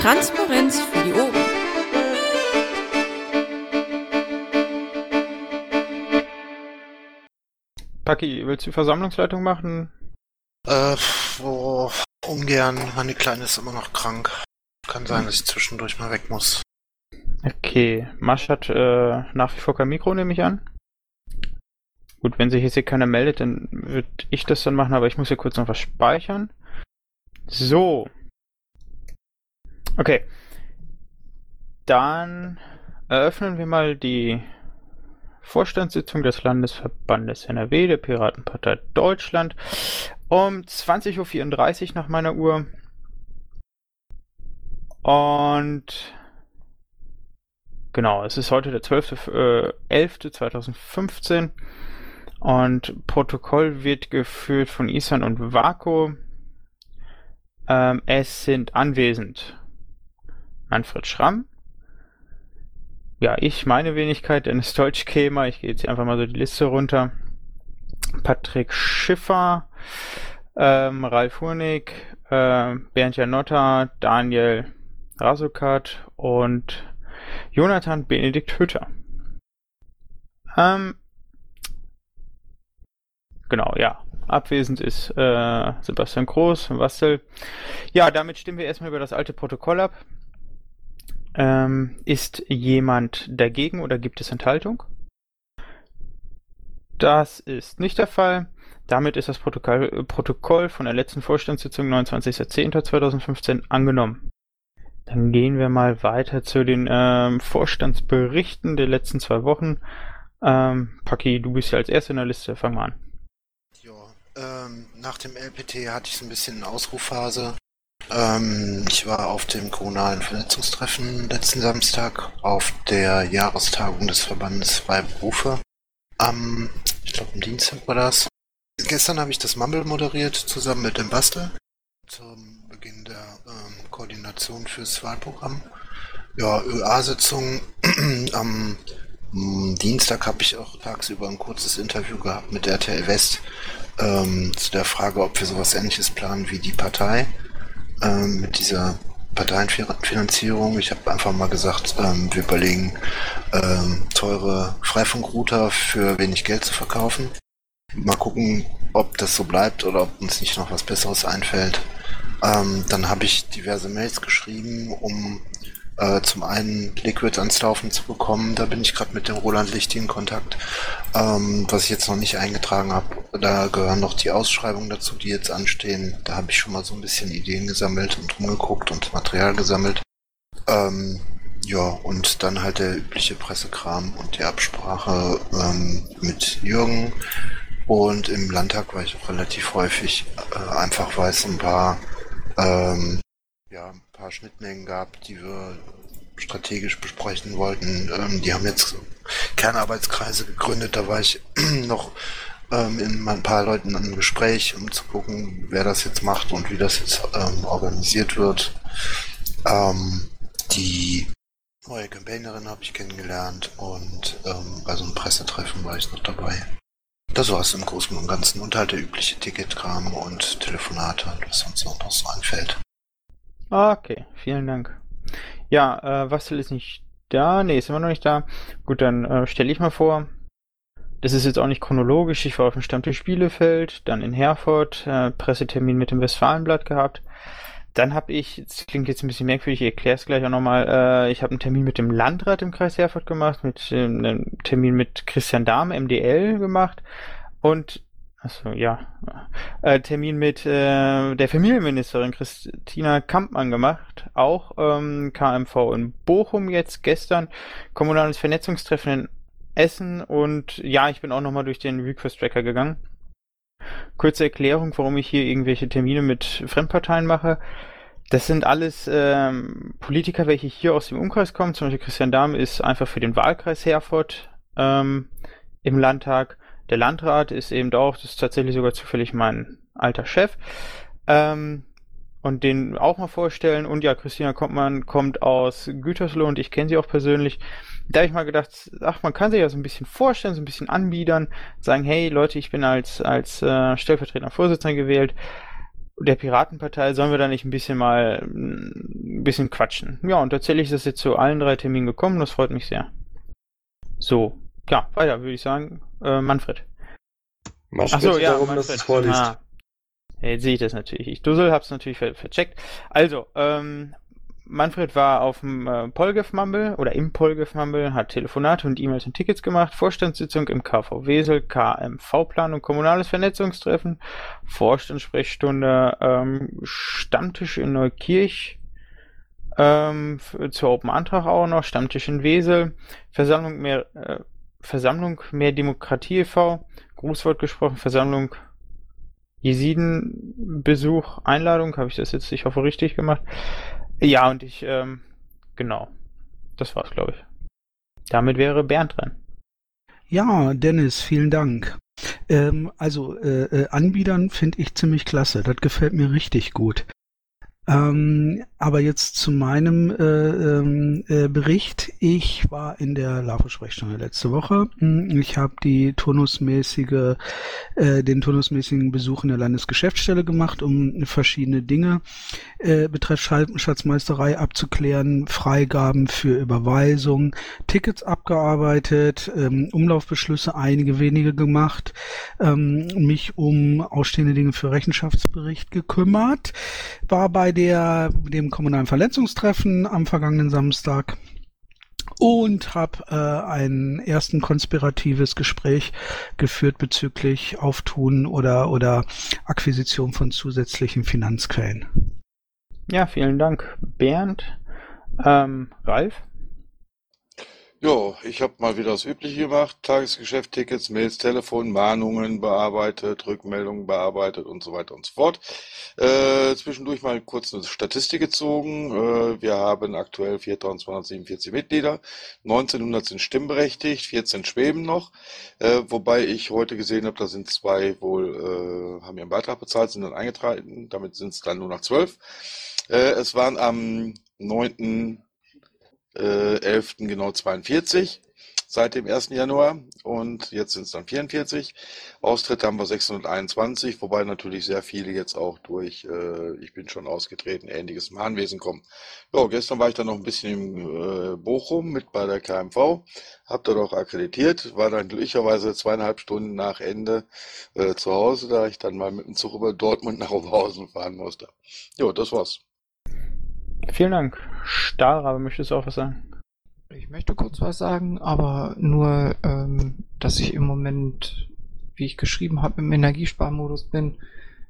Transparenz für die Ohren. Paki, willst du Versammlungsleitung machen? Äh, oh, ungern. Meine Kleine ist immer noch krank. Kann sein, dass ich zwischendurch mal weg muss. Okay, Masch hat äh, nach wie vor kein Mikro, nehme ich an. Gut, wenn sich jetzt hier keiner meldet, dann würde ich das dann machen, aber ich muss hier kurz noch was speichern. So. Okay. Dann eröffnen wir mal die Vorstandssitzung des Landesverbandes NRW der Piratenpartei Deutschland um 20.34 Uhr nach meiner Uhr. Und genau, es ist heute der 12.11.2015 äh, und Protokoll wird geführt von Isan und Vako. Ähm, es sind anwesend Manfred Schramm, ja, ich, meine Wenigkeit, Dennis Deutschkämer, ich gehe jetzt einfach mal so die Liste runter. Patrick Schiffer, ähm, Ralf Hurnig, äh, Bernd Janotta, Daniel Rasukat und Jonathan Benedikt Hütter. Ähm, genau, ja. Abwesend ist äh, Sebastian Groß, Wastel. Ja, damit stimmen wir erstmal über das alte Protokoll ab. Ähm, ist jemand dagegen oder gibt es Enthaltung? Das ist nicht der Fall. Damit ist das Protokoll, Protokoll von der letzten Vorstandssitzung 29.10.2015 angenommen. Dann gehen wir mal weiter zu den ähm, Vorstandsberichten der letzten zwei Wochen. Ähm, Paki, du bist ja als Erster in der Liste, fang mal an. Ja, ähm, nach dem LPT hatte ich so ein bisschen eine Ausrufphase. Ähm, ich war auf dem kommunalen Vernetzungstreffen letzten Samstag auf der Jahrestagung des Verbandes Freie Berufe. Am, ich glaube, am Dienstag war das. Gestern habe ich das Mumble moderiert, zusammen mit dem Bastel, zum Beginn der ähm, Koordination fürs Wahlprogramm. Ja, ÖA-Sitzung. am mm, Dienstag habe ich auch tagsüber ein kurzes Interview gehabt mit RTL West ähm, zu der Frage, ob wir sowas ähnliches planen wie die Partei ähm, mit dieser Parteienfinanzierung. Ich habe einfach mal gesagt, ähm, wir überlegen, ähm, teure Freifunkrouter für wenig Geld zu verkaufen. Mal gucken, ob das so bleibt oder ob uns nicht noch was Besseres einfällt. Ähm, dann habe ich diverse Mails geschrieben, um äh, zum einen Liquid ans Laufen zu bekommen. Da bin ich gerade mit dem Roland Lichti in Kontakt. Ähm, was ich jetzt noch nicht eingetragen habe, da gehören noch die Ausschreibungen dazu, die jetzt anstehen. Da habe ich schon mal so ein bisschen Ideen gesammelt und rumgeguckt und Material gesammelt. Ähm, ja, und dann halt der übliche Pressekram und die Absprache ähm, mit Jürgen. Und im Landtag war ich auch relativ häufig, äh, einfach weil es ein paar ähm, ja, ein paar Schnittmengen gab, die wir strategisch besprechen wollten. Ähm, die haben jetzt Kernarbeitskreise gegründet, da war ich noch ähm, in ein paar Leuten einem Gespräch, um zu gucken, wer das jetzt macht und wie das jetzt ähm, organisiert wird. Ähm, die neue Campaignerin habe ich kennengelernt und ähm, bei so einem Pressetreffen war ich noch dabei. Das war es im Großen und Ganzen und halt der übliche Ticketkram und Telefonate und was sonst noch so anfällt. Okay, vielen Dank. Ja, äh, Wastel ist nicht da. Nee, ist immer noch nicht da. Gut, dann äh, stelle ich mal vor. Das ist jetzt auch nicht chronologisch. Ich war auf dem Stammtisch Bielefeld, dann in Herford, äh, Pressetermin mit dem Westfalenblatt gehabt. Dann habe ich, das klingt jetzt ein bisschen merkwürdig, ich erkläre es gleich auch nochmal, äh, ich habe einen Termin mit dem Landrat im Kreis Herford gemacht, mit äh, einem Termin mit Christian Dahm, MDL gemacht und Achso, ja. Äh, Termin mit äh, der Familienministerin Christina Kampmann gemacht. Auch ähm, KMV in Bochum jetzt gestern. Kommunales Vernetzungstreffen in Essen. Und ja, ich bin auch nochmal durch den Request Tracker gegangen. Kurze Erklärung, warum ich hier irgendwelche Termine mit Fremdparteien mache. Das sind alles ähm, Politiker, welche hier aus dem Umkreis kommen. Zum Beispiel Christian Dahm ist einfach für den Wahlkreis Herford ähm, im Landtag. Der Landrat ist eben auch, das ist tatsächlich sogar zufällig mein alter Chef. Ähm, und den auch mal vorstellen. Und ja, Christina Kompmann kommt aus Gütersloh und ich kenne sie auch persönlich. Da habe ich mal gedacht, ach, man kann sich ja so ein bisschen vorstellen, so ein bisschen anbiedern, sagen, hey Leute, ich bin als, als äh, stellvertretender Vorsitzender gewählt. der Piratenpartei sollen wir da nicht ein bisschen mal ein bisschen quatschen. Ja, und tatsächlich ist es jetzt zu allen drei Terminen gekommen, das freut mich sehr. So, ja, weiter würde ich sagen. Äh, Manfred. Achso, ja, darum, Manfred. dass es vorliest. Ah. Jetzt sehe ich das natürlich. Ich Dussel hab's natürlich ver vercheckt. Also, ähm, Manfred war auf dem äh, Polgef Mumble oder im Polgef Mumble, hat Telefonate und E-Mails und Tickets gemacht, Vorstandssitzung im KV Wesel, KMV-Planung, kommunales Vernetzungstreffen, Vorstandssprechstunde, ähm, Stammtisch in Neukirch, ähm, zur Open Antrag auch noch, Stammtisch in Wesel, Versammlung mehr, äh, Versammlung mehr Demokratie e.V., Grußwort gesprochen, Versammlung Jesiden-Besuch, Einladung, habe ich das jetzt, ich hoffe, richtig gemacht. Ja, und ich, ähm, genau. Das war's, glaube ich. Damit wäre Bernd dran. Ja, Dennis, vielen Dank. Ähm, also, äh, äh, Anbietern finde ich ziemlich klasse. Das gefällt mir richtig gut. Ähm, aber jetzt zu meinem äh, ähm, äh, Bericht. Ich war in der LAFO-Sprechstunde letzte Woche. Hm, ich habe die turnusmäßige, äh, den turnusmäßigen Besuch in der Landesgeschäftsstelle gemacht, um verschiedene Dinge äh, betreffend Schatzmeisterei abzuklären, Freigaben für Überweisung, Tickets abgearbeitet, ähm, Umlaufbeschlüsse einige wenige gemacht, ähm, mich um ausstehende Dinge für Rechenschaftsbericht gekümmert, war bei der, dem kommunalen Verletzungstreffen am vergangenen Samstag und habe äh, ein ersten konspiratives Gespräch geführt bezüglich Auftun oder oder Akquisition von zusätzlichen Finanzquellen. Ja, vielen Dank, Bernd. Ähm, Ralf? Ja, ich habe mal wieder das Übliche gemacht. Tagesgeschäft, Tickets, Mails, Telefon, Mahnungen bearbeitet, Rückmeldungen bearbeitet und so weiter und so fort. Äh, zwischendurch mal kurz eine Statistik gezogen. Äh, wir haben aktuell 4.247 Mitglieder, 1900 sind stimmberechtigt, 14 schweben noch. Äh, wobei ich heute gesehen habe, da sind zwei wohl, äh, haben ihren Beitrag bezahlt, sind dann eingetragen. Damit sind es dann nur noch 12. Äh, es waren am 9 äh, 11. genau 42 seit dem 1. Januar und jetzt sind es dann 44. Austritte haben wir 621, wobei natürlich sehr viele jetzt auch durch äh, Ich bin schon ausgetreten, ähnliches Mahnwesen kommen. Ja, gestern war ich dann noch ein bisschen im äh, Bochum mit bei der KMV, hab dort auch akkreditiert, war dann glücklicherweise zweieinhalb Stunden nach Ende äh, zu Hause, da ich dann mal mit dem Zug über Dortmund nach Oberhausen fahren musste. Ja, das war's. Vielen Dank. Stahlrabe, möchtest du auch was sagen? Ich möchte kurz was sagen, aber nur, ähm, dass ich im Moment, wie ich geschrieben habe, im Energiesparmodus bin.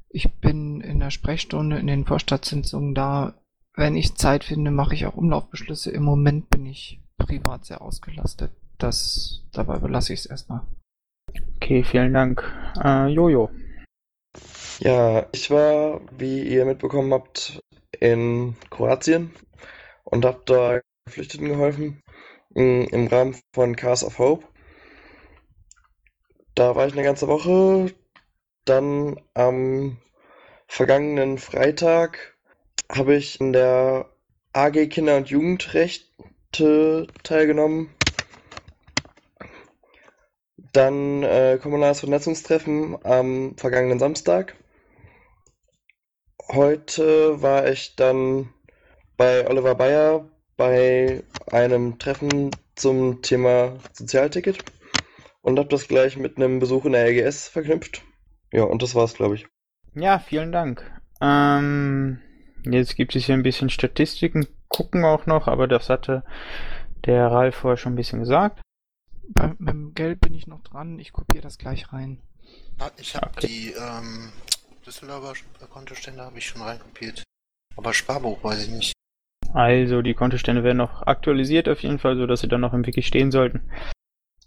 Ich bin in der Sprechstunde, in den Vorstadtsitzungen da. Wenn ich Zeit finde, mache ich auch Umlaufbeschlüsse. Im Moment bin ich privat sehr ausgelastet. Das, dabei belasse ich es erstmal. Okay, vielen Dank. Äh, Jojo. Ja, ich war, wie ihr mitbekommen habt, in Kroatien und habe da Geflüchteten geholfen im Rahmen von Cars of Hope. Da war ich eine ganze Woche. Dann am vergangenen Freitag habe ich in der AG Kinder- und Jugendrechte teilgenommen. Dann äh, kommunales Vernetzungstreffen am vergangenen Samstag. Heute war ich dann bei Oliver Bayer bei einem Treffen zum Thema Sozialticket und habe das gleich mit einem Besuch in der LGS verknüpft. Ja, und das war's, glaube ich. Ja, vielen Dank. Ähm, jetzt gibt es hier ein bisschen Statistiken, gucken auch noch, aber das hatte der Ralf vorher schon ein bisschen gesagt. Bei, beim Geld bin ich noch dran, ich kopiere das gleich rein. Ich habe okay. die ähm, Düsseldorfer Kontostände habe ich schon reinkopiert. Aber Sparbuch weiß ich nicht. Also die Kontostände werden noch aktualisiert auf jeden Fall, sodass sie dann noch im Wiki stehen sollten.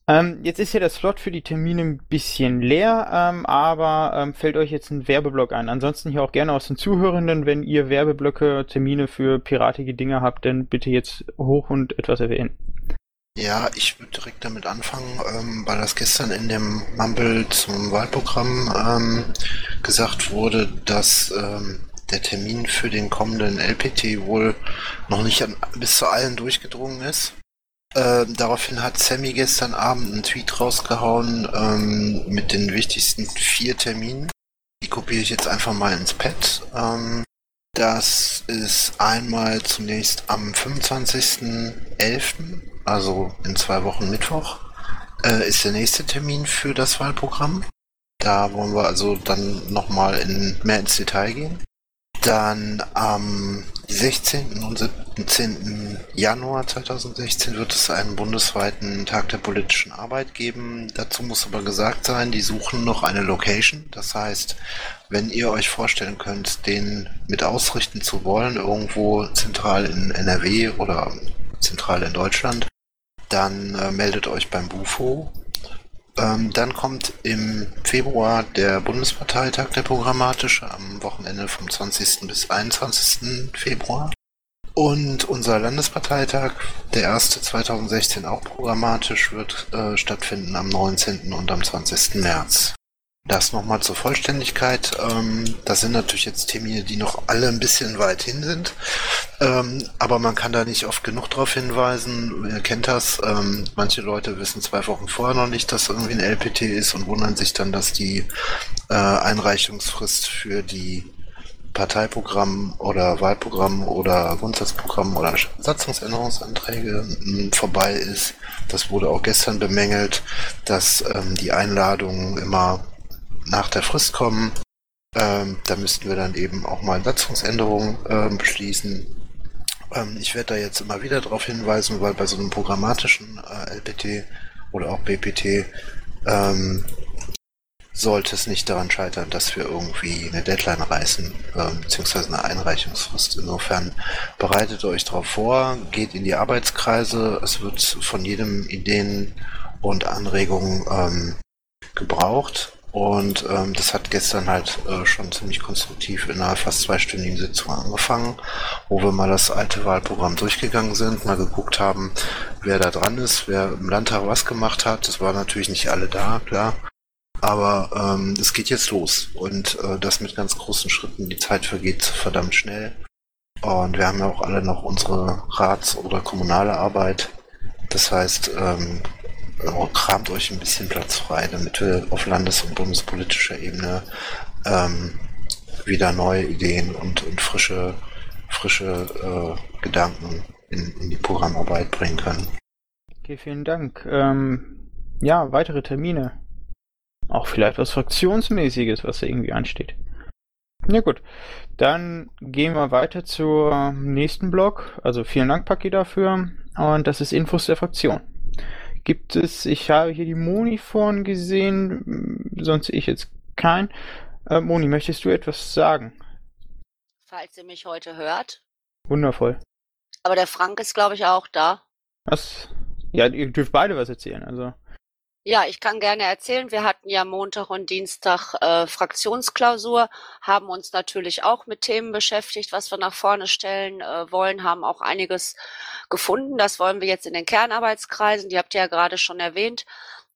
Ähm, jetzt ist ja das Slot für die Termine ein bisschen leer, ähm, aber ähm, fällt euch jetzt ein Werbeblock ein. Ansonsten hier auch gerne aus den Zuhörenden, wenn ihr Werbeblöcke, Termine für piratige Dinge habt, dann bitte jetzt hoch und etwas erwähnen. Ja, ich würde direkt damit anfangen, ähm, weil das gestern in dem Mumble zum Wahlprogramm ähm, gesagt wurde, dass ähm, der Termin für den kommenden LPT wohl noch nicht an, bis zu allen durchgedrungen ist. Äh, daraufhin hat Sammy gestern Abend einen Tweet rausgehauen ähm, mit den wichtigsten vier Terminen. Die kopiere ich jetzt einfach mal ins Pad. Ähm, das ist einmal zunächst am 25.11., also in zwei Wochen Mittwoch, äh, ist der nächste Termin für das Wahlprogramm. Da wollen wir also dann nochmal in, mehr ins Detail gehen. Dann am 16. und 17. Januar 2016 wird es einen bundesweiten Tag der politischen Arbeit geben. Dazu muss aber gesagt sein, die suchen noch eine Location. Das heißt, wenn ihr euch vorstellen könnt, den mit ausrichten zu wollen, irgendwo zentral in NRW oder zentral in Deutschland, dann äh, meldet euch beim Bufo ähm, dann kommt im Februar der Bundesparteitag, der programmatische, am Wochenende vom 20. bis 21. Februar. Und unser Landesparteitag, der erste 2016 auch programmatisch, wird äh, stattfinden am 19. und am 20. März. Das nochmal zur Vollständigkeit. Ähm, das sind natürlich jetzt Termine, die noch alle ein bisschen weit hin sind. Ähm, aber man kann da nicht oft genug darauf hinweisen. Ihr kennt das. Ähm, manche Leute wissen zwei Wochen vorher noch nicht, dass irgendwie ein LPT ist und wundern sich dann, dass die äh, Einreichungsfrist für die Parteiprogramm oder Wahlprogramm oder Grundsatzprogramm oder Satzungsänderungsanträge hm, vorbei ist. Das wurde auch gestern bemängelt, dass ähm, die Einladungen immer nach der Frist kommen. Ähm, da müssten wir dann eben auch mal Satzungsänderungen äh, beschließen. Ähm, ich werde da jetzt immer wieder darauf hinweisen, weil bei so einem programmatischen äh, LPT oder auch BPT ähm, sollte es nicht daran scheitern, dass wir irgendwie eine Deadline reißen, äh, beziehungsweise eine Einreichungsfrist. Insofern bereitet euch darauf vor, geht in die Arbeitskreise, es wird von jedem Ideen und Anregungen ähm, gebraucht. Und ähm, das hat gestern halt äh, schon ziemlich konstruktiv in einer fast zweistündigen Sitzung angefangen, wo wir mal das alte Wahlprogramm durchgegangen sind, mal geguckt haben, wer da dran ist, wer im Landtag was gemacht hat. Das waren natürlich nicht alle da, klar. Aber ähm, es geht jetzt los und äh, das mit ganz großen Schritten. Die Zeit vergeht verdammt schnell. Und wir haben ja auch alle noch unsere Rats- oder kommunale Arbeit. Das heißt, ähm, kramt euch ein bisschen Platz frei, damit wir auf landes- und bundespolitischer Ebene ähm, wieder neue Ideen und, und frische, frische äh, Gedanken in, in, die Programmarbeit bringen können. Okay, vielen Dank. Ähm, ja, weitere Termine. Auch vielleicht was Fraktionsmäßiges, was da irgendwie ansteht. Na ja, gut, dann gehen wir weiter zum nächsten Blog. Also vielen Dank, Paki, dafür. Und das ist Infos der Fraktion gibt es, ich habe hier die Moni vorhin gesehen, sonst sehe ich jetzt kein. Äh, Moni, möchtest du etwas sagen? Falls ihr mich heute hört. Wundervoll. Aber der Frank ist, glaube ich, auch da. Was? Ja, ihr dürft beide was erzählen, also. Ja, ich kann gerne erzählen. Wir hatten ja Montag und Dienstag äh, Fraktionsklausur, haben uns natürlich auch mit Themen beschäftigt, was wir nach vorne stellen äh, wollen, haben auch einiges gefunden. Das wollen wir jetzt in den Kernarbeitskreisen, die habt ihr ja gerade schon erwähnt.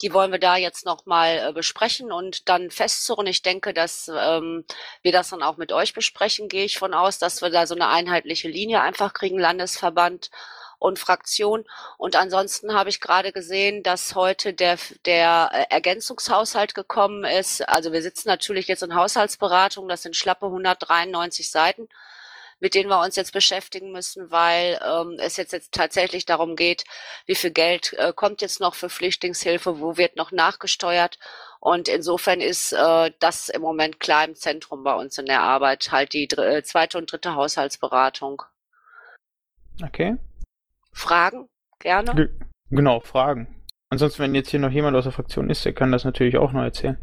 Die wollen wir da jetzt nochmal äh, besprechen und dann festzurren. Ich denke, dass ähm, wir das dann auch mit euch besprechen, gehe ich von aus, dass wir da so eine einheitliche Linie einfach kriegen, Landesverband und Fraktion. Und ansonsten habe ich gerade gesehen, dass heute der, der äh, Ergänzungshaushalt gekommen ist. Also wir sitzen natürlich jetzt in Haushaltsberatung. Das sind schlappe 193 Seiten mit denen wir uns jetzt beschäftigen müssen, weil ähm, es jetzt, jetzt tatsächlich darum geht, wie viel Geld äh, kommt jetzt noch für Flüchtlingshilfe, wo wird noch nachgesteuert. Und insofern ist äh, das im Moment klar im Zentrum bei uns in der Arbeit, halt die äh, zweite und dritte Haushaltsberatung. Okay. Fragen? Gerne. Ge genau, Fragen. Ansonsten, wenn jetzt hier noch jemand aus der Fraktion ist, der kann das natürlich auch noch erzählen.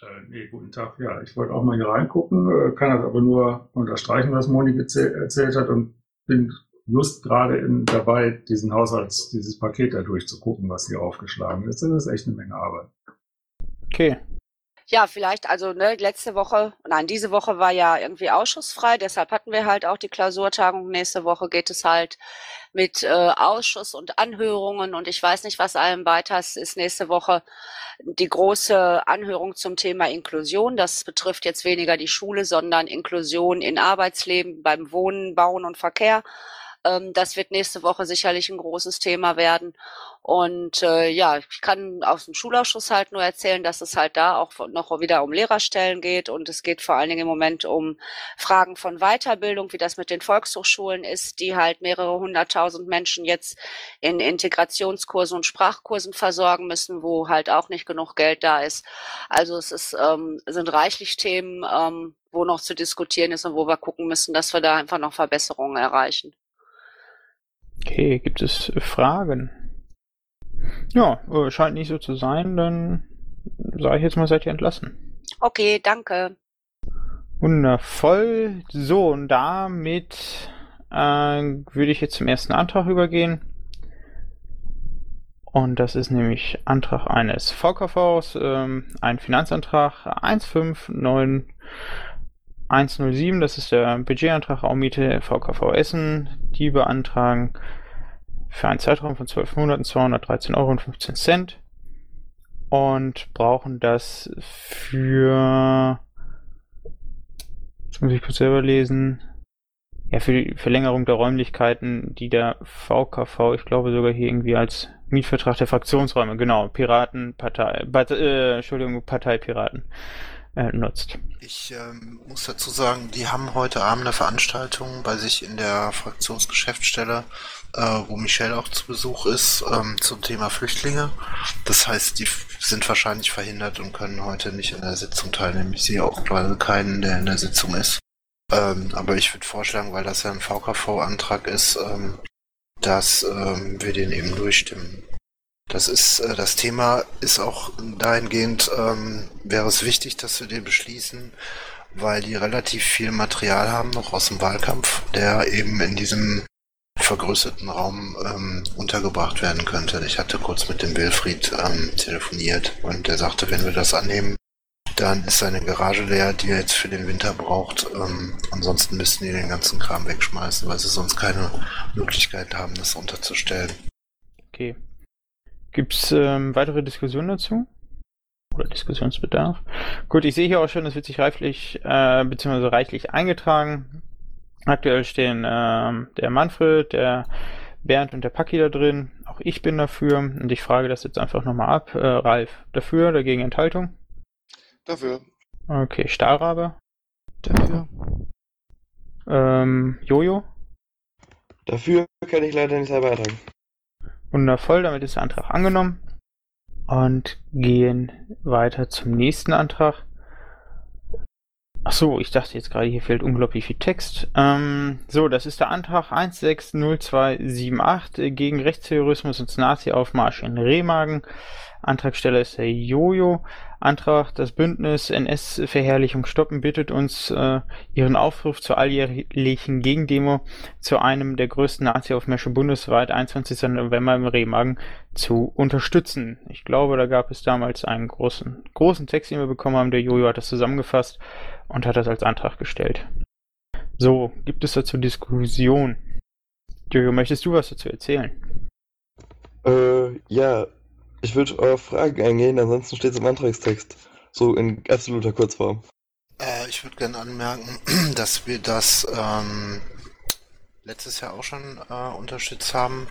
Äh, nee, guten Tag. Ja, ich wollte auch mal hier reingucken, äh, kann das aber nur unterstreichen, was Moni erzählt hat und bin just gerade in, dabei, diesen Haushalts, dieses Paket da durchzugucken, was hier aufgeschlagen ist. Das ist echt eine Menge Arbeit. Okay. Ja, vielleicht, also ne, letzte Woche, nein, diese Woche war ja irgendwie ausschussfrei, deshalb hatten wir halt auch die Klausurtagung. Nächste Woche geht es halt mit äh, Ausschuss und Anhörungen und ich weiß nicht, was allem weiter ist. Ist nächste Woche die große Anhörung zum Thema Inklusion. Das betrifft jetzt weniger die Schule, sondern Inklusion in Arbeitsleben, beim Wohnen, Bauen und Verkehr. Ähm, das wird nächste Woche sicherlich ein großes Thema werden. Und äh, ja, ich kann aus dem Schulausschuss halt nur erzählen, dass es halt da auch noch wieder um Lehrerstellen geht und es geht vor allen Dingen im Moment um Fragen von Weiterbildung, wie das mit den Volkshochschulen ist, die halt mehrere hunderttausend Menschen jetzt in Integrationskursen und Sprachkursen versorgen müssen, wo halt auch nicht genug Geld da ist. Also es ist, ähm, sind reichlich Themen, ähm, wo noch zu diskutieren ist und wo wir gucken müssen, dass wir da einfach noch Verbesserungen erreichen. Okay, gibt es Fragen? Ja, äh, scheint nicht so zu sein, dann sage ich jetzt mal, seid ihr entlassen. Okay, danke. Wundervoll. So, und damit äh, würde ich jetzt zum ersten Antrag übergehen. Und das ist nämlich Antrag eines VKVs, ähm, ein Finanzantrag 159107, das ist der Budgetantrag Miete VKV Essen. Die beantragen für einen Zeitraum von 12 Monaten 213,15 Euro und brauchen das für, jetzt muss ich kurz selber lesen, ja, für die Verlängerung der Räumlichkeiten, die der VKV, ich glaube sogar hier irgendwie als Mietvertrag der Fraktionsräume, genau, Piraten, Partei, äh, Entschuldigung, Partei Piraten äh, nutzt. Ich ähm, muss dazu sagen, die haben heute Abend eine Veranstaltung bei sich in der Fraktionsgeschäftsstelle, äh, wo Michelle auch zu Besuch ist, ähm, zum Thema Flüchtlinge. Das heißt, die sind wahrscheinlich verhindert und können heute nicht in der Sitzung teilnehmen. Ich sehe auch gerade keinen, der in der Sitzung ist. Ähm, aber ich würde vorschlagen, weil das ja ein VKV-Antrag ist, ähm, dass ähm, wir den eben durchstimmen. Das ist äh, das Thema ist auch dahingehend ähm, wäre es wichtig, dass wir den beschließen, weil die relativ viel Material haben noch aus dem Wahlkampf, der eben in diesem vergrößerten Raum ähm, untergebracht werden könnte. Ich hatte kurz mit dem Wilfried ähm, telefoniert und der sagte, wenn wir das annehmen, dann ist seine Garage leer, die er jetzt für den Winter braucht. Ähm, ansonsten müssten die den ganzen Kram wegschmeißen, weil sie sonst keine Möglichkeit haben, das unterzustellen. Okay. Gibt es ähm, weitere Diskussionen dazu? Oder Diskussionsbedarf? Gut, ich sehe hier auch schon, es wird sich reiflich äh, bzw. reichlich eingetragen. Aktuell stehen ähm, der Manfred, der Bernd und der Paki da drin. Auch ich bin dafür und ich frage das jetzt einfach nochmal ab. Äh, Ralf, dafür, dagegen Enthaltung? Dafür. Okay, Stahlrabe? Dafür. Ähm, Jojo? Dafür kann ich leider nicht selber beitragen. Wundervoll, damit ist der Antrag angenommen. Und gehen weiter zum nächsten Antrag. Ach so, ich dachte jetzt gerade, hier fehlt unglaublich viel Text. Ähm, so, das ist der Antrag 160278 gegen Rechtsterrorismus und Nazi-Aufmarsch in Remagen. Antragsteller ist der Jojo. Antrag, das Bündnis NS-Verherrlichung stoppen, bittet uns, äh, ihren Aufruf zur alljährlichen Gegendemo zu einem der größten Nazi-Aufmärsche bundesweit, 21. November im Remagen, zu unterstützen. Ich glaube, da gab es damals einen großen, großen Text, den wir bekommen haben. Der Jojo hat das zusammengefasst und hat das als Antrag gestellt. So, gibt es dazu Diskussion? Jojo, möchtest du was dazu erzählen? Äh, ja, ich würde auf Fragen eingehen, ansonsten steht es im Antragstext. So in absoluter Kurzform. Äh, ich würde gerne anmerken, dass wir das ähm, letztes Jahr auch schon äh, unterstützt haben.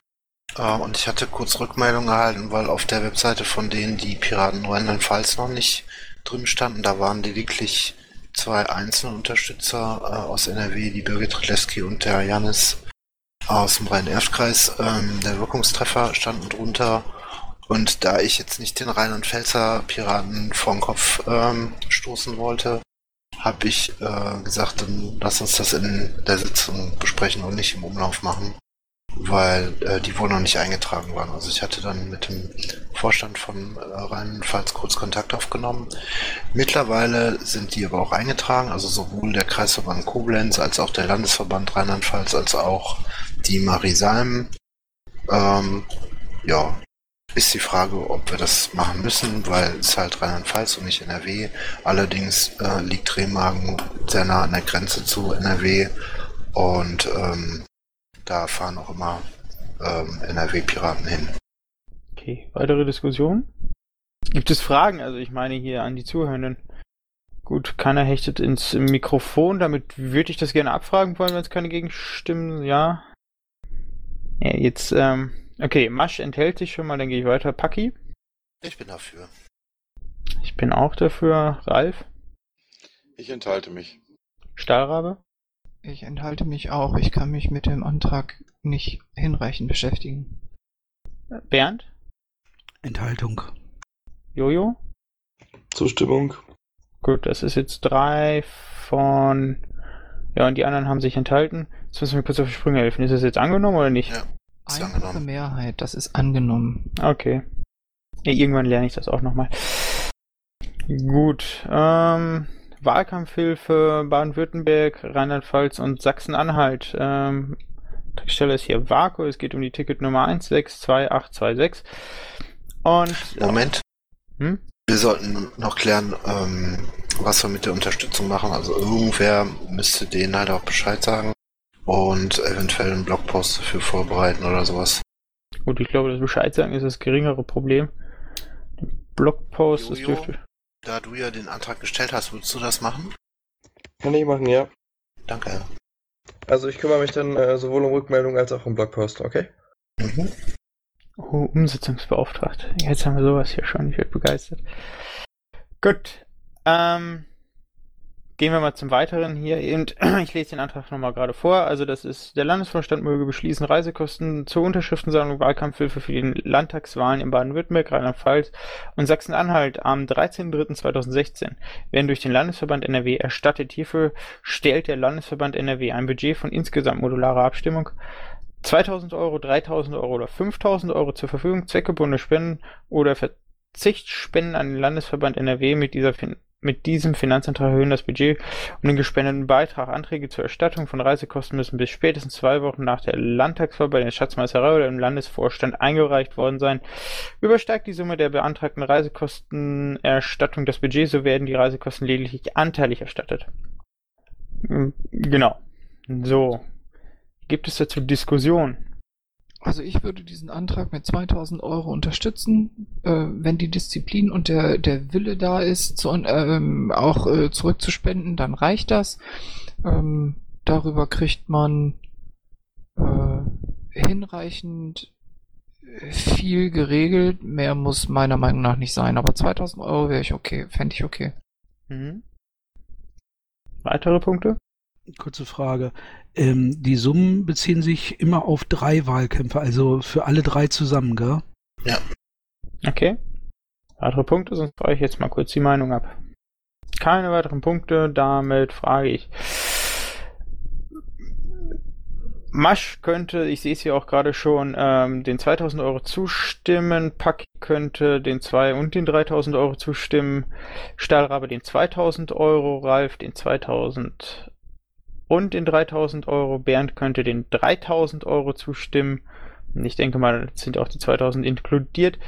Äh, und ich hatte kurz Rückmeldung erhalten, weil auf der Webseite von denen die Piraten Rheinland-Pfalz noch nicht drin standen, da waren lediglich zwei einzelne Unterstützer äh, aus NRW, die Birgit Treleski und der Janis aus dem Rhein-Erft-Kreis. Ähm, der Wirkungstreffer standen drunter und da ich jetzt nicht den Rheinland-Pfälzer Piraten vor den Kopf ähm, stoßen wollte, habe ich äh, gesagt, dann lass uns das in der Sitzung besprechen und nicht im Umlauf machen, weil äh, die noch nicht eingetragen waren. Also ich hatte dann mit dem Vorstand von äh, Rheinland-Pfalz kurz Kontakt aufgenommen. Mittlerweile sind die aber auch eingetragen, also sowohl der Kreisverband Koblenz als auch der Landesverband Rheinland-Pfalz als auch die Marie Salm. Ähm, ja, ist die Frage, ob wir das machen müssen, weil es halt Rheinland-Pfalz und nicht NRW. Allerdings äh, liegt Remagen sehr nah an der Grenze zu NRW und ähm, da fahren auch immer ähm, NRW-Piraten hin. Okay, weitere Diskussion? Gibt es Fragen? Also ich meine hier an die Zuhörenden. Gut, keiner hechtet ins Mikrofon, damit würde ich das gerne abfragen wollen, wenn es keine Gegenstimmen, ja. Ja, jetzt, ähm, okay, Masch enthält sich schon mal, dann gehe ich weiter. Paki? Ich bin dafür. Ich bin auch dafür. Ralf? Ich enthalte mich. Stahlrabe? Ich enthalte mich auch. Ich kann mich mit dem Antrag nicht hinreichend beschäftigen. Bernd? Enthaltung. Jojo? Zustimmung. Gut, das ist jetzt drei von. Ja, und die anderen haben sich enthalten. Jetzt müssen wir kurz auf die Sprünge helfen. Ist das jetzt angenommen oder nicht? Ja. Ist Einfache angenommen. Mehrheit, das ist angenommen. Okay. Ja, irgendwann lerne ich das auch nochmal. Gut. Ähm, Wahlkampfhilfe Baden-Württemberg, Rheinland-Pfalz und Sachsen-Anhalt. Ähm, Stelle ist hier Vaku. Es geht um die Ticketnummer 162826. Und. Moment. Hm? Wir sollten noch klären, ähm, was wir mit der Unterstützung machen. Also irgendwer müsste denen halt auch Bescheid sagen und eventuell einen Blogpost dafür vorbereiten oder sowas. Gut, ich glaube, das Bescheid sagen ist das geringere Problem. Blogpost, das dürfte. Da du ja den Antrag gestellt hast, würdest du das machen? Kann ich machen, ja. Danke. Also ich kümmere mich dann äh, sowohl um Rückmeldung als auch um Blogpost, okay? Mhm. Oh, Umsetzungsbeauftragte. Jetzt haben wir sowas hier schon. Ich werde begeistert. Gut. Ähm, gehen wir mal zum Weiteren hier. Und ich lese den Antrag nochmal gerade vor. Also das ist, der Landesvorstand möge beschließen, Reisekosten zur Unterschriftensammlung Wahlkampfhilfe für die Landtagswahlen in Baden-Württemberg, Rheinland-Pfalz und Sachsen-Anhalt am 13.03.2016 werden durch den Landesverband NRW erstattet. Hierfür stellt der Landesverband NRW ein Budget von insgesamt modularer Abstimmung 2000 Euro, 3000 Euro oder 5000 Euro zur Verfügung, zweckgebundene Spenden oder Verzichtsspenden an den Landesverband NRW mit, dieser fin mit diesem Finanzantrag erhöhen das Budget um den gespendeten Beitrag. Anträge zur Erstattung von Reisekosten müssen bis spätestens zwei Wochen nach der Landtagswahl bei der Schatzmeisterei oder im Landesvorstand eingereicht worden sein. Übersteigt die Summe der beantragten Reisekostenerstattung das Budget, so werden die Reisekosten lediglich anteilig erstattet. Genau. So, Gibt es dazu Diskussion? Also ich würde diesen Antrag mit 2000 Euro unterstützen, äh, wenn die Disziplin und der, der Wille da ist, zu, ähm, auch äh, zurückzuspenden, dann reicht das. Ähm, darüber kriegt man äh, hinreichend viel geregelt. Mehr muss meiner Meinung nach nicht sein. Aber 2000 Euro wäre ich okay, fände ich okay. Mhm. Weitere Punkte? Kurze Frage. Ähm, die Summen beziehen sich immer auf drei Wahlkämpfe, also für alle drei zusammen, gell? Ja. Okay. Weitere Punkte, sonst frage ich jetzt mal kurz die Meinung ab. Keine weiteren Punkte, damit frage ich. Masch könnte, ich sehe es hier auch gerade schon, ähm, den 2000 Euro zustimmen. Pack könnte den 2 und den 3000 Euro zustimmen. Stahlrabe den 2000 Euro. Ralf den 2000 und den 3000 Euro. Bernd könnte den 3000 Euro zustimmen. Ich denke mal, sind auch die 2000 inkludiert.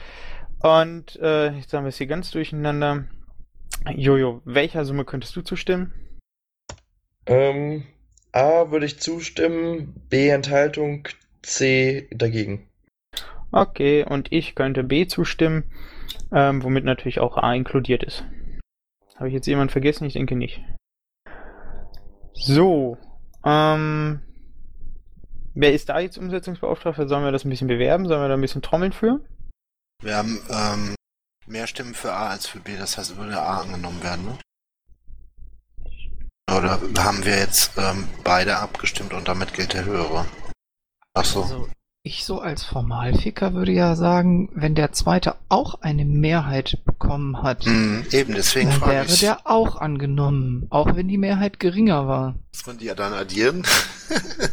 Und äh, jetzt haben wir es hier ganz durcheinander. Jojo, welcher Summe könntest du zustimmen? Ähm, A würde ich zustimmen, B Enthaltung, C dagegen. Okay, und ich könnte B zustimmen, ähm, womit natürlich auch A inkludiert ist. Habe ich jetzt jemanden vergessen? Ich denke nicht. So, ähm, wer ist da jetzt Umsetzungsbeauftragter? Sollen wir das ein bisschen bewerben? Sollen wir da ein bisschen trommeln für? Wir haben ähm, mehr Stimmen für A als für B, das heißt, würde A angenommen werden, ne? Oder haben wir jetzt ähm, beide abgestimmt und damit gilt der höhere? Ach so. Also ich so als Formalficker würde ja sagen, wenn der zweite auch eine Mehrheit bekommen hat, Hm, eben, deswegen dann wäre ich. der auch angenommen, auch wenn die Mehrheit geringer war. Muss man die ja dann addieren?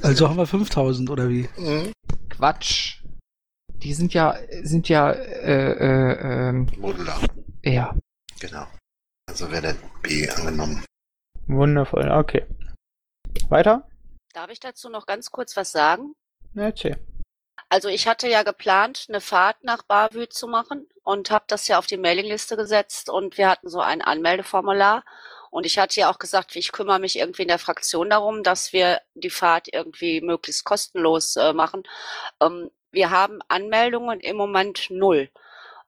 Also haben wir 5000 oder wie? Mhm. Quatsch. Die sind ja, sind ja, äh, äh, ähm, Modular, ja. genau. Also wäre der B angenommen. Wundervoll, okay. Weiter? Darf ich dazu noch ganz kurz was sagen? Na, erzähl. Also ich hatte ja geplant, eine Fahrt nach Bavü zu machen und habe das ja auf die Mailingliste gesetzt und wir hatten so ein Anmeldeformular und ich hatte ja auch gesagt, ich kümmere mich irgendwie in der Fraktion darum, dass wir die Fahrt irgendwie möglichst kostenlos äh, machen. Ähm, wir haben Anmeldungen im Moment null.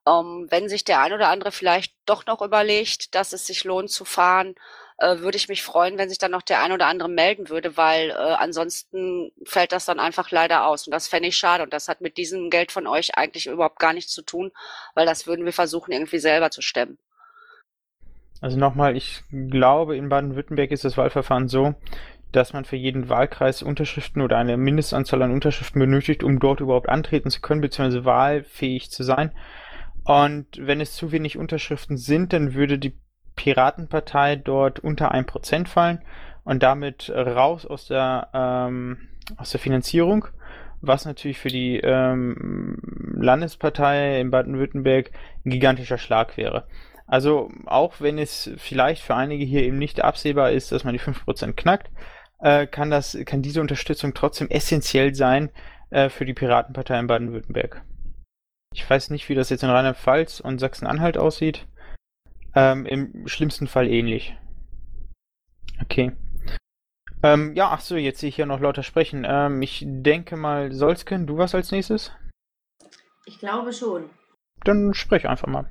Ähm, wenn sich der ein oder andere vielleicht doch noch überlegt, dass es sich lohnt zu fahren, äh, würde ich mich freuen, wenn sich dann noch der ein oder andere melden würde, weil äh, ansonsten fällt das dann einfach leider aus. Und das fände ich schade. Und das hat mit diesem Geld von euch eigentlich überhaupt gar nichts zu tun, weil das würden wir versuchen, irgendwie selber zu stemmen. Also nochmal, ich glaube, in Baden-Württemberg ist das Wahlverfahren so, dass man für jeden Wahlkreis Unterschriften oder eine Mindestanzahl an Unterschriften benötigt, um dort überhaupt antreten zu können, beziehungsweise wahlfähig zu sein. Und wenn es zu wenig Unterschriften sind, dann würde die Piratenpartei dort unter 1% fallen und damit raus aus der, ähm, aus der Finanzierung, was natürlich für die ähm, Landespartei in Baden-Württemberg ein gigantischer Schlag wäre. Also auch wenn es vielleicht für einige hier eben nicht absehbar ist, dass man die 5% knackt, äh, kann, das, kann diese Unterstützung trotzdem essentiell sein äh, für die Piratenpartei in Baden-Württemberg. Ich weiß nicht, wie das jetzt in Rheinland-Pfalz und Sachsen-Anhalt aussieht. Ähm, Im schlimmsten Fall ähnlich. Okay. Ähm, ja, ach so, jetzt sehe ich ja noch lauter sprechen. Ähm, ich denke mal, Solsken, du was als nächstes? Ich glaube schon. Dann sprech einfach mal.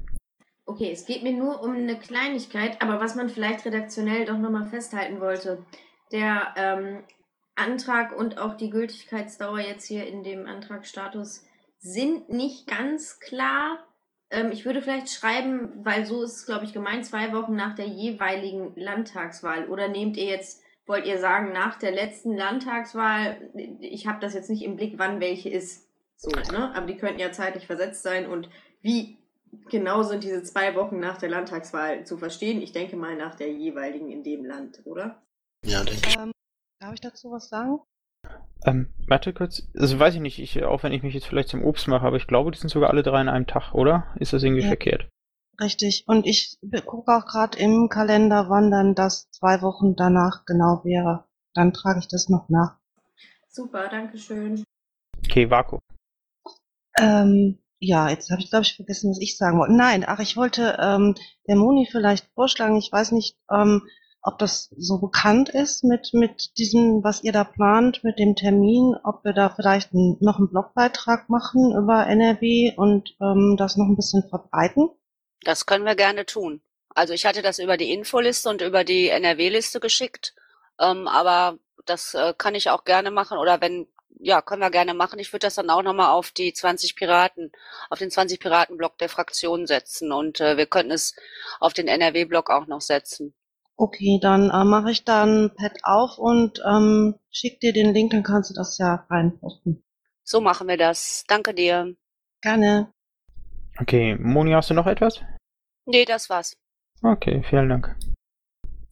Okay, es geht mir nur um eine Kleinigkeit, aber was man vielleicht redaktionell doch nochmal festhalten wollte. Der ähm, Antrag und auch die Gültigkeitsdauer jetzt hier in dem Antragsstatus sind nicht ganz klar. Ähm, ich würde vielleicht schreiben, weil so ist es, glaube ich, gemeint, zwei Wochen nach der jeweiligen Landtagswahl. Oder nehmt ihr jetzt, wollt ihr sagen, nach der letzten Landtagswahl, ich habe das jetzt nicht im Blick, wann welche ist. So, ne? Aber die könnten ja zeitlich versetzt sein. Und wie genau sind diese zwei Wochen nach der Landtagswahl zu verstehen? Ich denke mal nach der jeweiligen in dem Land, oder? Ja, denke ich. Ähm, darf ich dazu was sagen? Ähm, warte kurz. Also weiß ich nicht, ich, auch wenn ich mich jetzt vielleicht zum Obst mache, aber ich glaube, die sind sogar alle drei in einem Tag, oder? Ist das irgendwie Ja. verkehrt? Richtig. Und ich gucke auch gerade im Kalender, wann dann das zwei Wochen danach genau wäre. Dann trage ich das noch nach. Super, danke schön. Okay, Vaku. Ähm, ja, jetzt habe ich, glaube ich, vergessen, was ich sagen wollte. Nein, ach, ich wollte ähm, der Moni vielleicht vorschlagen, ich weiß nicht, ähm, ob das so bekannt ist mit, mit diesem, was ihr da plant, mit dem Termin, ob wir da vielleicht noch einen Blogbeitrag machen über NRW und ähm, das noch ein bisschen verbreiten. Das können wir gerne tun. Also ich hatte das über die Infoliste und über die NRW-Liste geschickt, ähm, aber das äh, kann ich auch gerne machen oder wenn, ja, können wir gerne machen. Ich würde das dann auch nochmal auf die 20 Piraten, auf den 20 Piraten-Block der Fraktion setzen und äh, wir könnten es auf den NRW-Block auch noch setzen. Okay, dann äh, mache ich dann Pad auf und ähm, schick dir den Link, dann kannst du das ja reinposten. So machen wir das. Danke dir. Gerne. Okay, Moni, hast du noch etwas? Nee, das war's. Okay, vielen Dank.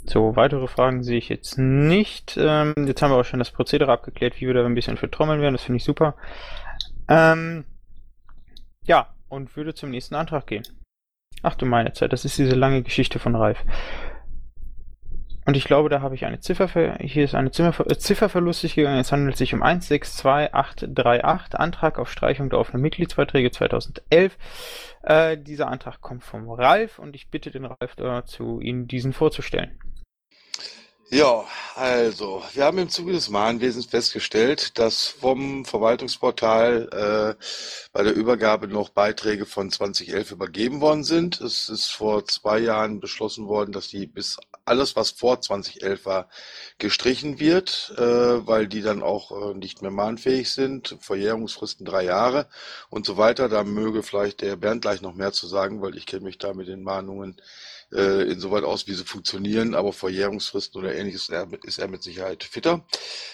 So, weitere Fragen sehe ich jetzt nicht. Ähm, jetzt haben wir auch schon das Prozedere abgeklärt, wie wir da ein bisschen für trommeln werden. Das finde ich super. Ähm, ja, und würde zum nächsten Antrag gehen. Ach du meine Zeit, das ist diese lange Geschichte von Ralf. Und ich glaube, da habe ich eine Ziffer, ver hier ist eine Ziffer, äh, Ziffer verlustig gegangen. Es handelt sich um 162838, Antrag auf Streichung der offenen Mitgliedsbeiträge 2011. Äh, dieser Antrag kommt vom Ralf und ich bitte den Ralf dazu, Ihnen diesen vorzustellen. Ja, also, wir haben im Zuge des Mahnwesens festgestellt, dass vom Verwaltungsportal äh, bei der Übergabe noch Beiträge von 2011 übergeben worden sind. Es ist vor zwei Jahren beschlossen worden, dass die bis alles, was vor 2011 war, gestrichen wird, äh, weil die dann auch äh, nicht mehr mahnfähig sind. Verjährungsfristen drei Jahre und so weiter. Da möge vielleicht der Bernd gleich noch mehr zu sagen, weil ich kenne mich da mit den Mahnungen äh, insoweit aus, wie sie funktionieren, aber Verjährungsfristen oder ähnliches ist er mit Sicherheit fitter.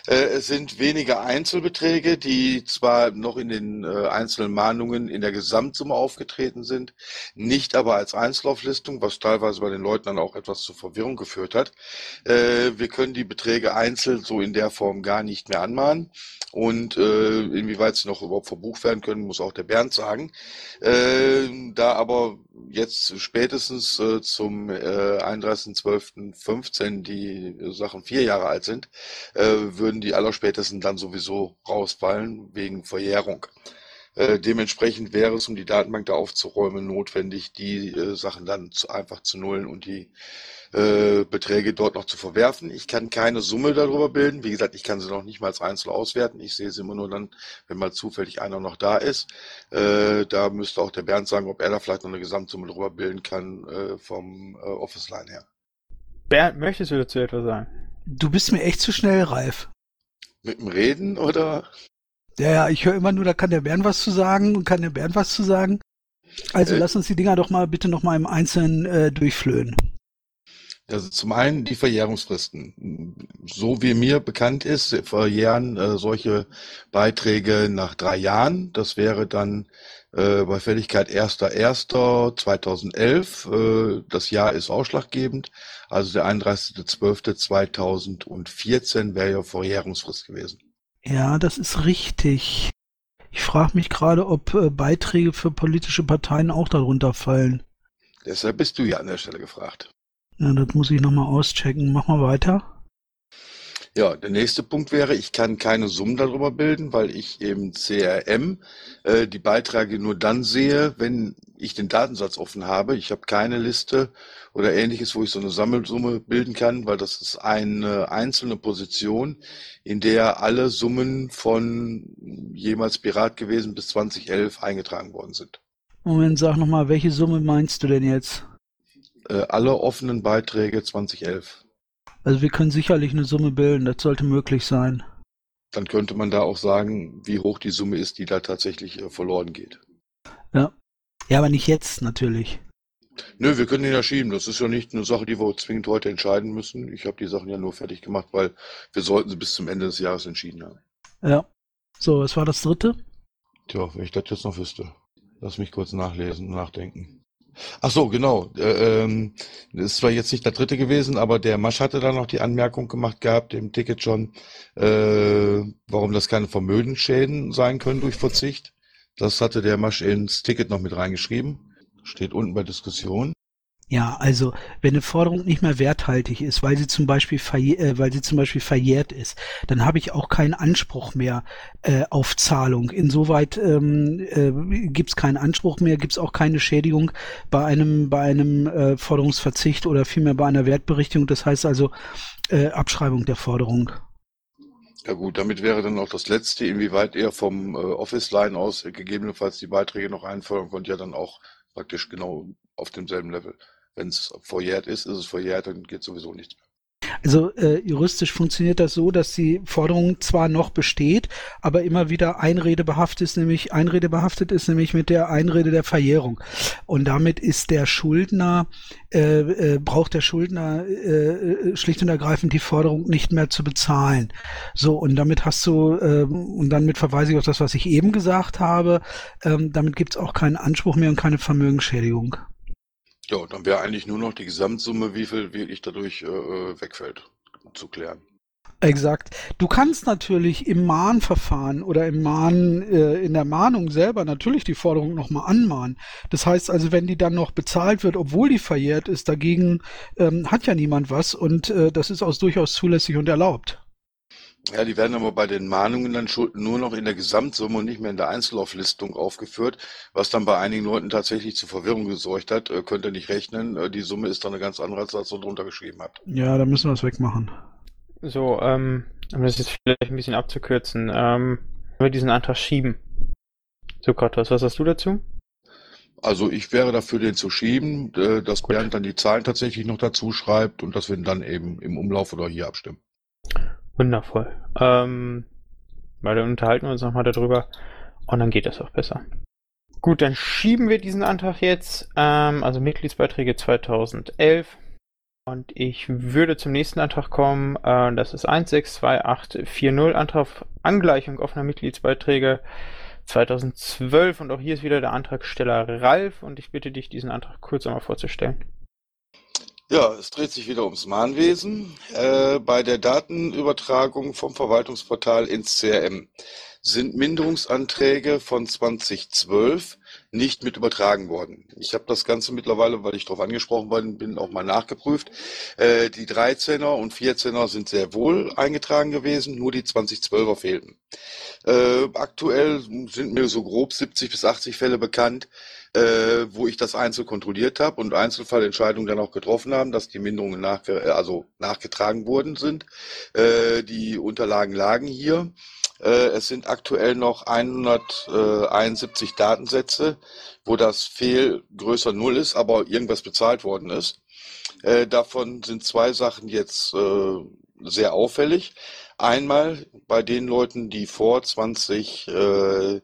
Äh, es sind wenige Einzelbeträge, die zwar noch in den äh, einzelnen Mahnungen in der Gesamtsumme aufgetreten sind, nicht aber als Einzelauflistung, was teilweise bei den Leuten dann auch etwas zur Verwirrung geführt hat. Äh, wir können die Beträge einzeln so in der Form gar nicht mehr anmahnen. Und äh, inwieweit sie noch überhaupt verbucht werden können, muss auch der Bernd sagen. Äh, da aber jetzt spätestens äh, zum äh, 31.12.15 die Sachen vier Jahre alt sind, äh, würden die allerspätestens dann sowieso rausfallen wegen Verjährung. Äh, dementsprechend wäre es, um die Datenbank da aufzuräumen, notwendig, die äh, Sachen dann zu, einfach zu nullen und die äh, Beträge dort noch zu verwerfen. Ich kann keine Summe darüber bilden. Wie gesagt, ich kann sie noch nicht mal als Einzel auswerten. Ich sehe sie immer nur dann, wenn mal zufällig einer noch da ist. Äh, da müsste auch der Bernd sagen, ob er da vielleicht noch eine Gesamtsumme darüber bilden kann äh, vom äh, Office-Line her. Bernd, möchtest du dazu etwas sagen? Du bist mir echt zu schnell, Ralf. Mit dem Reden oder? Ja, ja, ich höre immer nur, da kann der Bernd was zu sagen und kann der Bernd was zu sagen. Also Äh. lass uns die Dinger doch mal bitte noch mal im Einzelnen äh, durchflöhen. Also zum einen die Verjährungsfristen. So wie mir bekannt ist, verjähren äh, solche Beiträge nach drei Jahren. Das wäre dann äh, bei Fälligkeit 1.1.2011. Äh, das Jahr ist ausschlaggebend. Also der 31.12.2014 wäre ja Verjährungsfrist gewesen. Ja, das ist richtig. Ich frage mich gerade, ob äh, Beiträge für politische Parteien auch darunter fallen. Deshalb bist du ja an der Stelle gefragt. Ja, das muss ich noch mal auschecken. Mach mal weiter. Ja, der nächste Punkt wäre, ich kann keine Summen darüber bilden, weil ich im CRM äh, die Beiträge nur dann sehe, wenn ich den Datensatz offen habe. Ich habe keine Liste oder ähnliches, wo ich so eine Sammelsumme bilden kann, weil das ist eine einzelne Position, in der alle Summen von jemals Pirat gewesen bis 2011 eingetragen worden sind. Moment, sag noch mal, welche Summe meinst du denn jetzt? Äh, alle offenen Beiträge 2011. Also wir können sicherlich eine Summe bilden, das sollte möglich sein. Dann könnte man da auch sagen, wie hoch die Summe ist, die da tatsächlich äh, verloren geht. Ja. Ja, aber nicht jetzt natürlich. Nö, wir können ihn ja schieben. Das ist ja nicht eine Sache, die wir zwingend heute entscheiden müssen. Ich habe die Sachen ja nur fertig gemacht, weil wir sollten sie bis zum Ende des Jahres entschieden haben. Ja. So, was war das dritte? Tja, wenn ich das jetzt noch wüsste. Lass mich kurz nachlesen, nachdenken. Ach so, genau. Äh, ähm, das ist zwar jetzt nicht der dritte gewesen, aber der Masch hatte da noch die Anmerkung gemacht gehabt, im Ticket schon, äh, warum das keine Vermögensschäden sein können durch Verzicht. Das hatte der Masch ins Ticket noch mit reingeschrieben. Steht unten bei Diskussion. Ja, also wenn eine Forderung nicht mehr werthaltig ist, weil sie zum Beispiel verjährt, äh, weil sie zum Beispiel verjährt ist, dann habe ich auch keinen Anspruch mehr äh, auf Zahlung. Insoweit ähm, äh, gibt es keinen Anspruch mehr, gibt es auch keine Schädigung bei einem bei einem äh, Forderungsverzicht oder vielmehr bei einer Wertberichtigung. Das heißt also äh, Abschreibung der Forderung. Ja gut, damit wäre dann auch das letzte, inwieweit er vom äh, Office-Line aus äh, gegebenenfalls die Beiträge noch einfordern konnte, ja dann auch praktisch genau auf demselben Level. Wenn es verjährt ist, ist es verjährt, dann geht sowieso nichts. Also äh, juristisch funktioniert das so, dass die Forderung zwar noch besteht, aber immer wieder Einrede behaftet ist, nämlich Einrede behaftet ist, nämlich mit der Einrede der Verjährung. Und damit ist der Schuldner äh, äh, braucht der Schuldner äh, schlicht und ergreifend die Forderung nicht mehr zu bezahlen. So und damit hast du äh, und damit verweise ich auf das, was ich eben gesagt habe. Ähm, damit gibt es auch keinen Anspruch mehr und keine Vermögensschädigung. Ja, dann wäre eigentlich nur noch die Gesamtsumme, wie viel wirklich dadurch äh, wegfällt, zu klären. Exakt. Du kannst natürlich im Mahnverfahren oder im Mahn, äh, in der Mahnung selber natürlich die Forderung nochmal anmahnen. Das heißt also, wenn die dann noch bezahlt wird, obwohl die verjährt ist, dagegen ähm, hat ja niemand was und äh, das ist auch durchaus zulässig und erlaubt. Ja, die werden aber bei den Mahnungen dann schon nur noch in der Gesamtsumme und nicht mehr in der Einzelauflistung aufgeführt, was dann bei einigen Leuten tatsächlich zu Verwirrung gesorgt hat. Äh, könnt ihr nicht rechnen. Äh, die Summe ist dann eine ganz andere, als ihr drunter geschrieben habt. Ja, da müssen wir es wegmachen. So, ähm, um das jetzt vielleicht ein bisschen abzukürzen, ähm, wir diesen Antrag schieben. Sokrates, was sagst du dazu? Also ich wäre dafür, den zu schieben, äh, dass Bernd dann die Zahlen tatsächlich noch dazu schreibt und dass wir ihn dann eben im Umlauf oder hier abstimmen. Wundervoll. Ähm, weil dann unterhalten wir uns nochmal darüber und dann geht das auch besser. Gut, dann schieben wir diesen Antrag jetzt, ähm, also Mitgliedsbeiträge 2011. Und ich würde zum nächsten Antrag kommen, äh, das ist 162840, Antrag Angleichung offener Mitgliedsbeiträge 2012. Und auch hier ist wieder der Antragsteller Ralf und ich bitte dich, diesen Antrag kurz einmal vorzustellen. Ja, es dreht sich wieder ums Mahnwesen. Äh, bei der Datenübertragung vom Verwaltungsportal ins CRM sind Minderungsanträge von 2012 nicht mit übertragen worden. Ich habe das Ganze mittlerweile, weil ich darauf angesprochen worden bin, auch mal nachgeprüft. Äh, die 13er und 14er sind sehr wohl eingetragen gewesen, nur die 2012er fehlten. Äh, aktuell sind mir so grob 70 bis 80 Fälle bekannt, äh, wo ich das einzeln kontrolliert habe und Einzelfallentscheidungen dann auch getroffen haben, dass die Minderungen nachge also nachgetragen worden sind. Die Unterlagen lagen hier. Äh, es sind aktuell noch 171 Datensätze, wo das Fehl größer Null ist, aber irgendwas bezahlt worden ist. Äh, davon sind zwei Sachen jetzt äh, sehr auffällig. Einmal bei den Leuten, die vor 2012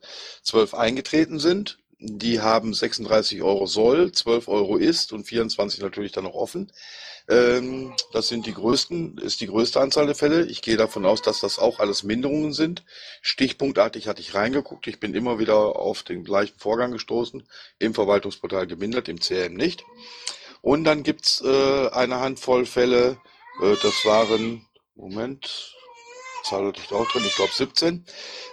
eingetreten sind. Die haben 36 Euro soll, 12 Euro ist und 24 natürlich dann noch offen. Ähm, das sind die größten, ist die größte Anzahl der Fälle. Ich gehe davon aus, dass das auch alles Minderungen sind. Stichpunktartig hatte ich reingeguckt. Ich bin immer wieder auf den gleichen Vorgang gestoßen. Im Verwaltungsportal gemindert, im CRM nicht. Und dann gibt's äh, eine Handvoll Fälle, äh, das waren, Moment, Zahl hatte ich da auch drin, ich glaube 17,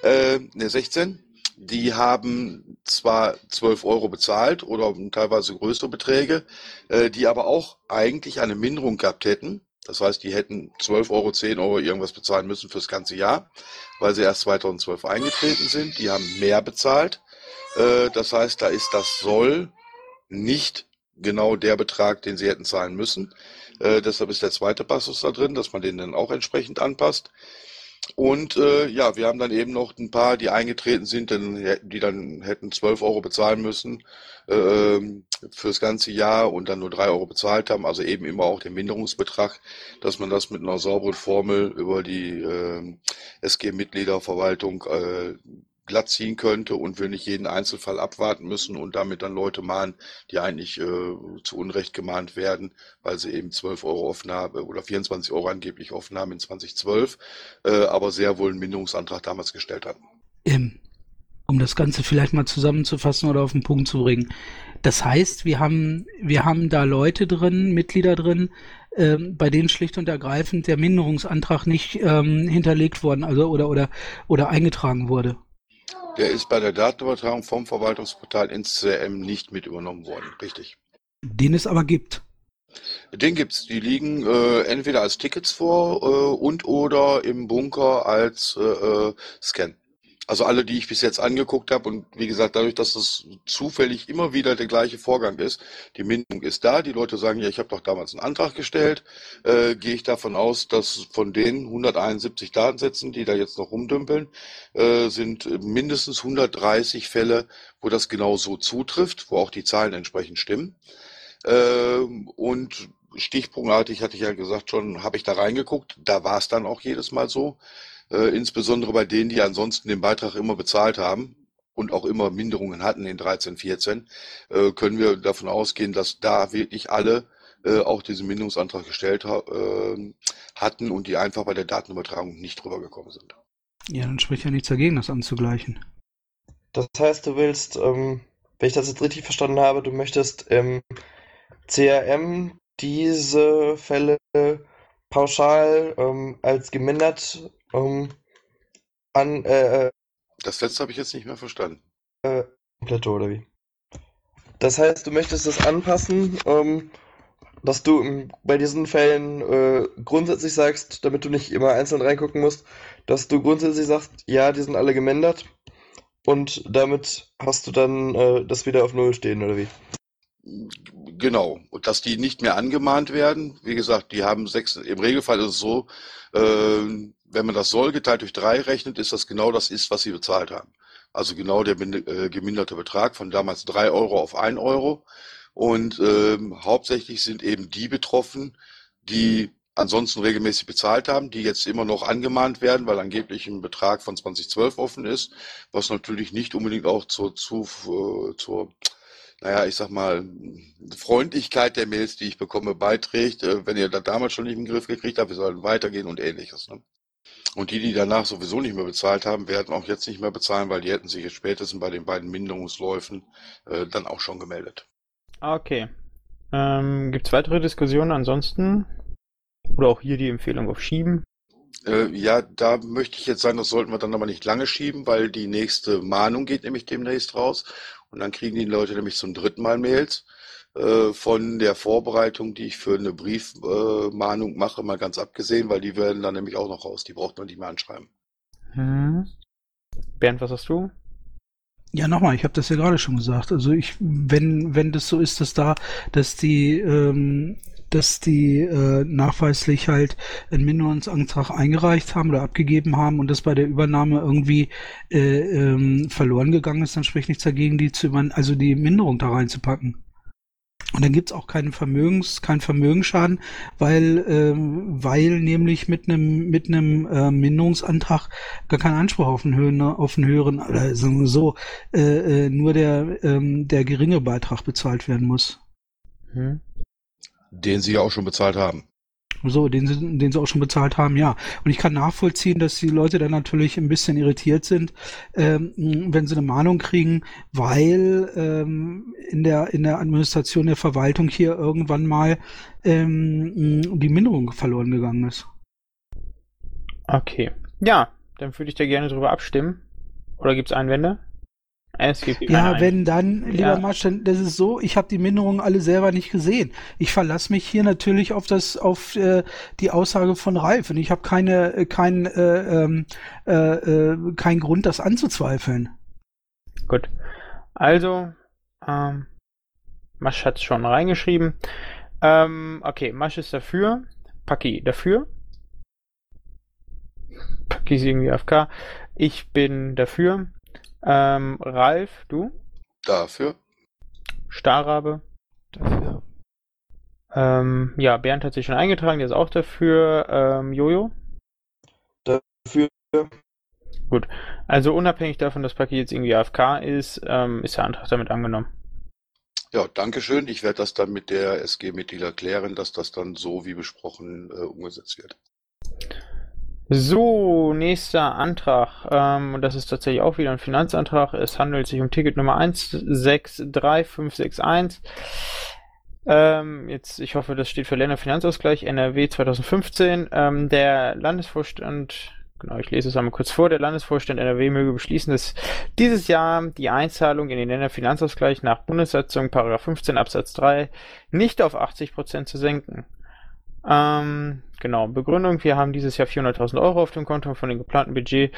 äh, ne 16 die haben zwar 12 Euro bezahlt oder teilweise größere Beträge, äh, die aber auch eigentlich eine Minderung gehabt hätten. Das heißt, die hätten 12 Euro, 10 Euro irgendwas bezahlen müssen fürs ganze Jahr, weil sie erst 2012 eingetreten sind. Die haben mehr bezahlt. Äh, das heißt, da ist das Soll nicht genau der Betrag, den sie hätten zahlen müssen. Äh, deshalb ist der zweite Passus da drin, dass man den dann auch entsprechend anpasst. Und äh, ja, wir haben dann eben noch ein paar, die eingetreten sind, die dann hätten 12 Euro bezahlen müssen äh, fürs ganze Jahr und dann nur 3 Euro bezahlt haben, also eben immer auch den Minderungsbetrag, dass man das mit einer sauberen Formel über die äh, SG-Mitgliederverwaltung äh, glatt ziehen könnte und wir nicht jeden Einzelfall abwarten müssen und damit dann Leute mahnen, die eigentlich äh, zu Unrecht gemahnt werden, weil sie eben 12 Euro offen haben oder 24 Euro angeblich offen haben in 2012, äh, aber sehr wohl einen Minderungsantrag damals gestellt hatten. Um das Ganze vielleicht mal zusammenzufassen oder auf den Punkt zu bringen. Das heißt, wir haben, wir haben da Leute drin, Mitglieder drin, ähm, bei denen schlicht und ergreifend der Minderungsantrag nicht ähm, hinterlegt worden, also oder oder oder eingetragen wurde. Der ist bei der Datenübertragung vom Verwaltungsportal ins CRM nicht mit übernommen worden, richtig. Den es aber gibt. Den gibt's. Die liegen äh, entweder als Tickets vor äh, und oder im Bunker als äh, äh Scan. Also alle, die ich bis jetzt angeguckt habe und wie gesagt, dadurch, dass es zufällig immer wieder der gleiche Vorgang ist, die Minderung ist da, die Leute sagen, ja, ich habe doch damals einen Antrag gestellt, äh, gehe ich davon aus, dass von den 171 Datensätzen, die da jetzt noch rumdümpeln, äh, sind mindestens 130 Fälle, wo das genau so zutrifft, wo auch die Zahlen entsprechend stimmen. Äh, und stichpunktartig hatte ich ja gesagt schon, habe ich da reingeguckt, da war es dann auch jedes Mal so äh, insbesondere bei denen, die ansonsten den Beitrag immer bezahlt haben und auch immer Minderungen hatten in 13, 14, äh, können wir davon ausgehen, dass da wirklich alle äh, auch diesen Minderungsantrag gestellt ha äh, hatten und die einfach bei der Datenübertragung nicht drüber gekommen sind. Ja, dann spricht ja nichts dagegen, das anzugleichen. Das heißt, du willst, ähm, wenn ich das jetzt richtig verstanden habe, du möchtest im CRM diese Fälle pauschal ähm, als gemindert ähm, an, äh, äh, Das letzte habe ich jetzt nicht mehr verstanden. äh, Plateau oder wie? Das heißt, du möchtest es anpassen, ähm, dass du im, bei diesen Fällen äh, grundsätzlich sagst, damit du nicht immer einzeln reingucken musst, dass du grundsätzlich sagst, ja, die sind alle gemendert und damit hast du dann äh, das wieder auf Null stehen, oder wie? Genau. Und dass die nicht mehr angemahnt werden, wie gesagt, die haben sechs, im Regelfall ist es so, äh, wenn man das soll geteilt durch drei rechnet, ist das genau das ist, was sie bezahlt haben. Also genau der äh, geminderte Betrag von damals drei Euro auf ein Euro. Und ähm, hauptsächlich sind eben die betroffen, die ansonsten regelmäßig bezahlt haben, die jetzt immer noch angemahnt werden, weil angeblich ein Betrag von 2012 offen ist, was natürlich nicht unbedingt auch zur, zu, äh, zur naja, ich sag mal, Freundlichkeit der Mails, die ich bekomme, beiträgt. Äh, wenn ihr das damals schon nicht im Griff gekriegt habt, wir sollen weitergehen und ähnliches. Ne? Und die, die danach sowieso nicht mehr bezahlt haben, werden auch jetzt nicht mehr bezahlen, weil die hätten sich jetzt spätestens bei den beiden Minderungsläufen äh, dann auch schon gemeldet. Okay. Ähm, Gibt es weitere Diskussionen ansonsten? Oder auch hier die Empfehlung auf Schieben? Äh, ja, da möchte ich jetzt sagen, das sollten wir dann aber nicht lange schieben, weil die nächste Mahnung geht nämlich demnächst raus. Und dann kriegen die Leute nämlich zum dritten Mal Mails äh, von der Vorbereitung, die ich für eine Briefmahnung mache, mal ganz abgesehen, weil die werden dann nämlich auch noch raus. Die braucht man nicht mehr anschreiben. Hm. Bernd, was hast du? Ja, nochmal, ich habe das ja gerade schon gesagt. Also ich, wenn, wenn das so ist, dass da, dass die, ähm, dass die äh, nachweislich halt einen Minderungsantrag eingereicht haben oder abgegeben haben und das bei der Übernahme irgendwie äh, ähm, verloren gegangen ist, dann spricht nichts dagegen, die zu über also die Minderung da reinzupacken. Und dann gibt's auch keinen Vermögens, keinen Vermögensschaden, weil, ähm, weil nämlich mit einem mit einem äh, Minderungsantrag gar kein Anspruch auf einen höheren, auf einen höheren, oder sagen wir so, äh, äh, nur der ähm, der geringe Beitrag bezahlt werden muss. Hm. Den sie ja auch schon bezahlt haben. So, den sie, den sie auch schon bezahlt haben, ja. Und ich kann nachvollziehen, dass die Leute dann natürlich ein bisschen irritiert sind, ähm, wenn sie eine Mahnung kriegen, weil ähm, in der in der Administration der Verwaltung hier irgendwann mal ähm, die Minderung verloren gegangen ist. Okay. Ja, dann würde ich da gerne drüber abstimmen. Oder gibt's Einwände? Es gibt Ja, Einwände. wenn dann, lieber Ja. Dann, das ist so, ich habe die Minderungen alle selber nicht gesehen. Ich verlasse mich hier natürlich auf das, auf äh, die Aussage von Ralf und ich habe keine, äh, kein, äh, ähm, äh, äh, keinen Grund, das anzuzweifeln. Gut. Also, ähm, Masch hat's schon reingeschrieben. Ähm, okay, Masch ist dafür. Paki dafür. Paki ist irgendwie AFK. Ich bin dafür. Ähm, Ralf, du? Dafür. Starrabe. Dafür. Ähm, ja, Bernd hat sich schon eingetragen, der ist auch dafür. Ähm, Jojo? Dafür. Gut. Also unabhängig davon, dass Paki jetzt irgendwie AFK ist, ähm, ist der Antrag damit angenommen. Ja, danke schön. Ich werde das dann mit der SG-Mitglieder klären, dass das dann so wie besprochen äh, umgesetzt wird. So, nächster Antrag. Ähm, das ist tatsächlich auch wieder ein Finanzantrag. Es handelt sich um Ticket Nummer 163561. Ähm, jetzt, ich hoffe, das steht für Länderfinanzausgleich NRW 2015. Ähm, der Landesvorstand, genau, ich lese es einmal kurz vor. Der Landesvorstand NRW möge beschließen, dass dieses Jahr die Einzahlung in den Länderfinanzausgleich nach Bundessatzung Paragraph 15 Absatz 3 nicht auf 80% zu senken. Ähm, genau, Begründung, wir haben dieses Jahr 400.000 Euro auf dem Konto von dem geplanten Budget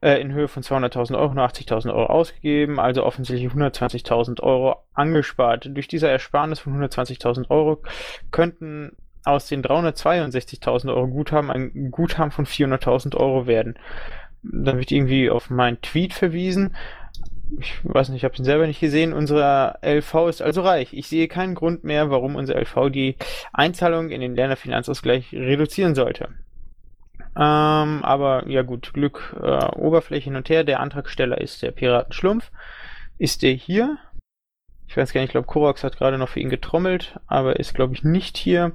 äh, in Höhe von 200.000 Euro nur 80.000 Euro ausgegeben, also offensichtlich 120.000 Euro angespart. Durch diese Ersparnis von 120.000 Euro könnten aus den 362.000 Euro Guthaben ein Guthaben von 400.000 Euro werden. Da wird irgendwie auf meinen Tweet verwiesen ich weiß nicht, ich habe ihn selber nicht gesehen. Unsere LV ist also reich. Ich sehe keinen Grund mehr, warum unser LV die Einzahlung in den Lernerfinanzausgleich reduzieren sollte. Ähm, aber ja gut, Glück, äh, Oberfläche hin und her. Der Antragsteller ist der Piratenschlumpf. Ist der hier? Ich weiß gar nicht, ich glaube, Korax hat gerade noch für ihn getrommelt, aber ist, glaube ich, nicht hier.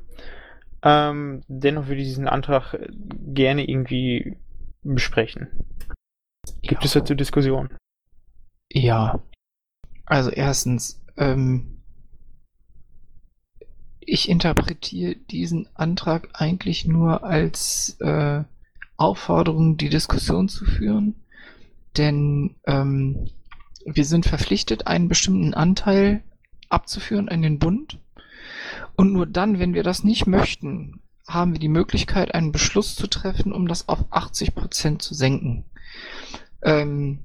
Ähm, dennoch würde ich diesen Antrag gerne irgendwie besprechen. Gibt es dazu Diskussionen? Ja. Also erstens, ähm, ich interpretiere diesen Antrag eigentlich nur als äh, Aufforderung, die Diskussion zu führen, denn ähm, wir sind verpflichtet, einen bestimmten Anteil abzuführen an den Bund. Und nur dann, wenn wir das nicht möchten, haben wir die Möglichkeit, einen Beschluss zu treffen, um das auf 80 Prozent zu senken. Ähm,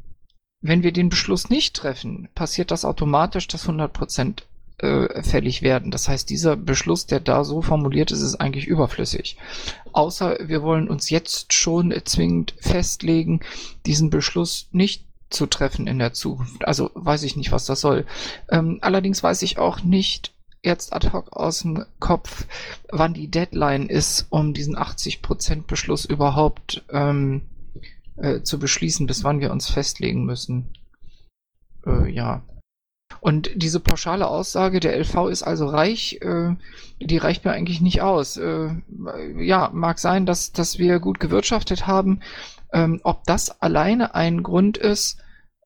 wenn wir den Beschluss nicht treffen, passiert das automatisch, dass 100 Prozent äh, fällig werden. Das heißt, dieser Beschluss, der da so formuliert ist, ist eigentlich überflüssig. Außer wir wollen uns jetzt schon zwingend festlegen, diesen Beschluss nicht zu treffen in der Zukunft. Also weiß ich nicht, was das soll. Ähm, allerdings weiß ich auch nicht jetzt ad hoc aus dem Kopf, wann die Deadline ist, um diesen 80% Beschluss überhaupt ähm, äh, zu beschließen, bis wann wir uns festlegen müssen. Äh, ja. Und diese pauschale Aussage, der LV ist also reich, äh, die reicht mir eigentlich nicht aus. Äh, ja, mag sein, dass, dass wir gut gewirtschaftet haben. Ähm, ob das alleine ein Grund ist,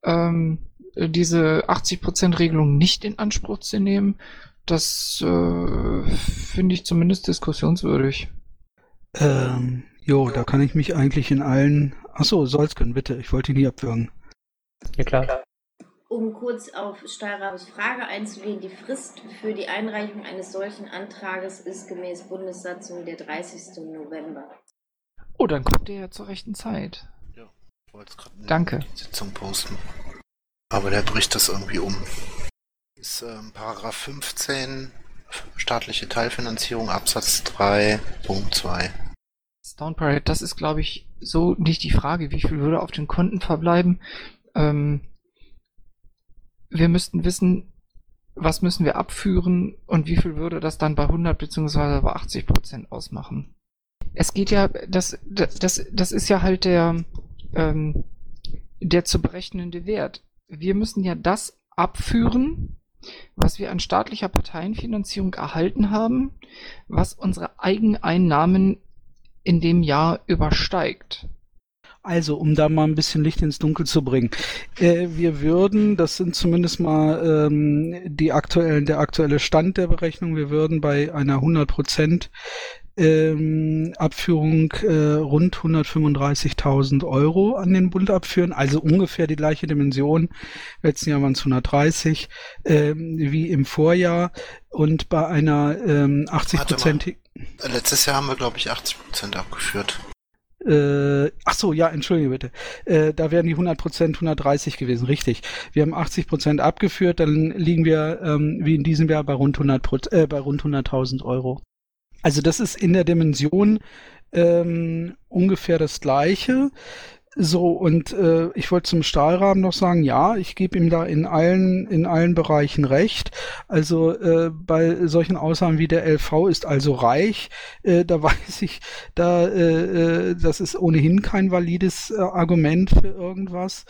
ähm, diese 80%-Regelung nicht in Anspruch zu nehmen, das äh, finde ich zumindest diskussionswürdig. Ähm, jo, da kann ich mich eigentlich in allen. Achso, Solsken, bitte, ich wollte ihn nie abwürgen. Ja, klar. Um kurz auf Steirabes Frage einzugehen, die Frist für die Einreichung eines solchen Antrages ist gemäß Bundessatzung der 30. November. Oh, dann kommt ihr ja zur rechten Zeit. Ja, ich wollte es gerade in Danke. die Sitzung posten. Aber der bricht das irgendwie um. Ist ähm, Paragraph 15, staatliche Teilfinanzierung, Absatz 3, Punkt 2. Stone Parade, das ist, glaube ich, so nicht die Frage, wie viel würde auf den Konten verbleiben. Ähm, wir müssten wissen, was müssen wir abführen und wie viel würde das dann bei 100 bzw. bei 80 Prozent ausmachen. Es geht ja, das, das, das, das ist ja halt der, ähm, der zu berechnende Wert. Wir müssen ja das abführen, was wir an staatlicher Parteienfinanzierung erhalten haben, was unsere Eigeneinnahmen in dem Jahr übersteigt. Also, um da mal ein bisschen Licht ins Dunkel zu bringen. Äh, wir würden, das sind zumindest mal ähm, die aktuellen, der aktuelle Stand der Berechnung, wir würden bei einer 100% ähm, Abführung äh, rund 135.000 Euro an den Bund abführen, also ungefähr die gleiche Dimension. Letzten Jahr waren es 130 ähm, wie im Vorjahr und bei einer ähm, 80 Prozent. Letztes Jahr haben wir, glaube ich, 80% abgeführt. Äh, ach so, ja, entschuldige bitte. Äh, da wären die 100 Prozent 130 gewesen, richtig. Wir haben 80 Prozent abgeführt, dann liegen wir ähm, wie in diesem Jahr bei rund 100 äh, bei rund 100.000 Euro. Also das ist in der Dimension ähm, ungefähr das Gleiche. So, und äh, ich wollte zum Stahlrahmen noch sagen, ja, ich gebe ihm da in allen, in allen Bereichen recht. Also äh, bei solchen Aussagen wie der LV ist also reich, äh, da weiß ich, da äh, äh, das ist ohnehin kein valides äh, Argument für irgendwas.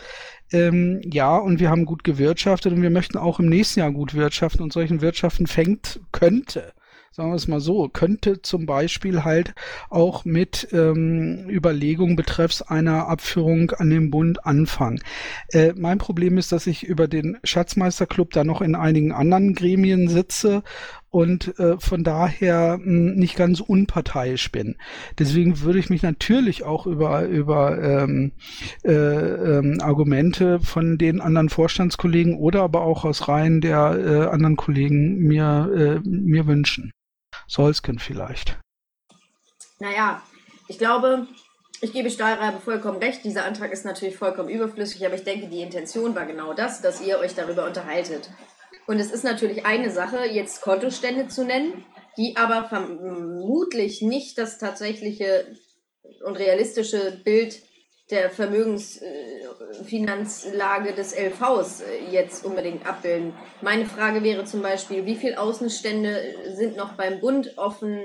Ähm, ja, und wir haben gut gewirtschaftet und wir möchten auch im nächsten Jahr gut wirtschaften und solchen Wirtschaften fängt, könnte sagen wir es mal so, könnte zum Beispiel halt auch mit ähm, Überlegungen betreffs einer Abführung an den Bund anfangen. Äh, mein Problem ist, dass ich über den Schatzmeisterclub da noch in einigen anderen Gremien sitze und äh, von daher mh, nicht ganz unparteiisch bin. Deswegen würde ich mich natürlich auch über über ähm, äh, ähm, Argumente von den anderen Vorstandskollegen oder aber auch aus Reihen der äh, anderen Kollegen mir äh, mir wünschen. Solsken vielleicht. Naja, ich glaube, ich gebe Stahlreibe vollkommen recht. Dieser Antrag ist natürlich vollkommen überflüssig, aber ich denke, die Intention war genau das, dass ihr euch darüber unterhaltet. Und es ist natürlich eine Sache, jetzt Kontostände zu nennen, die aber vermutlich nicht das tatsächliche und realistische Bild der Vermögensfinanzlage des LVs jetzt unbedingt abbilden. Meine Frage wäre zum Beispiel, wie viele Außenstände sind noch beim Bund offen?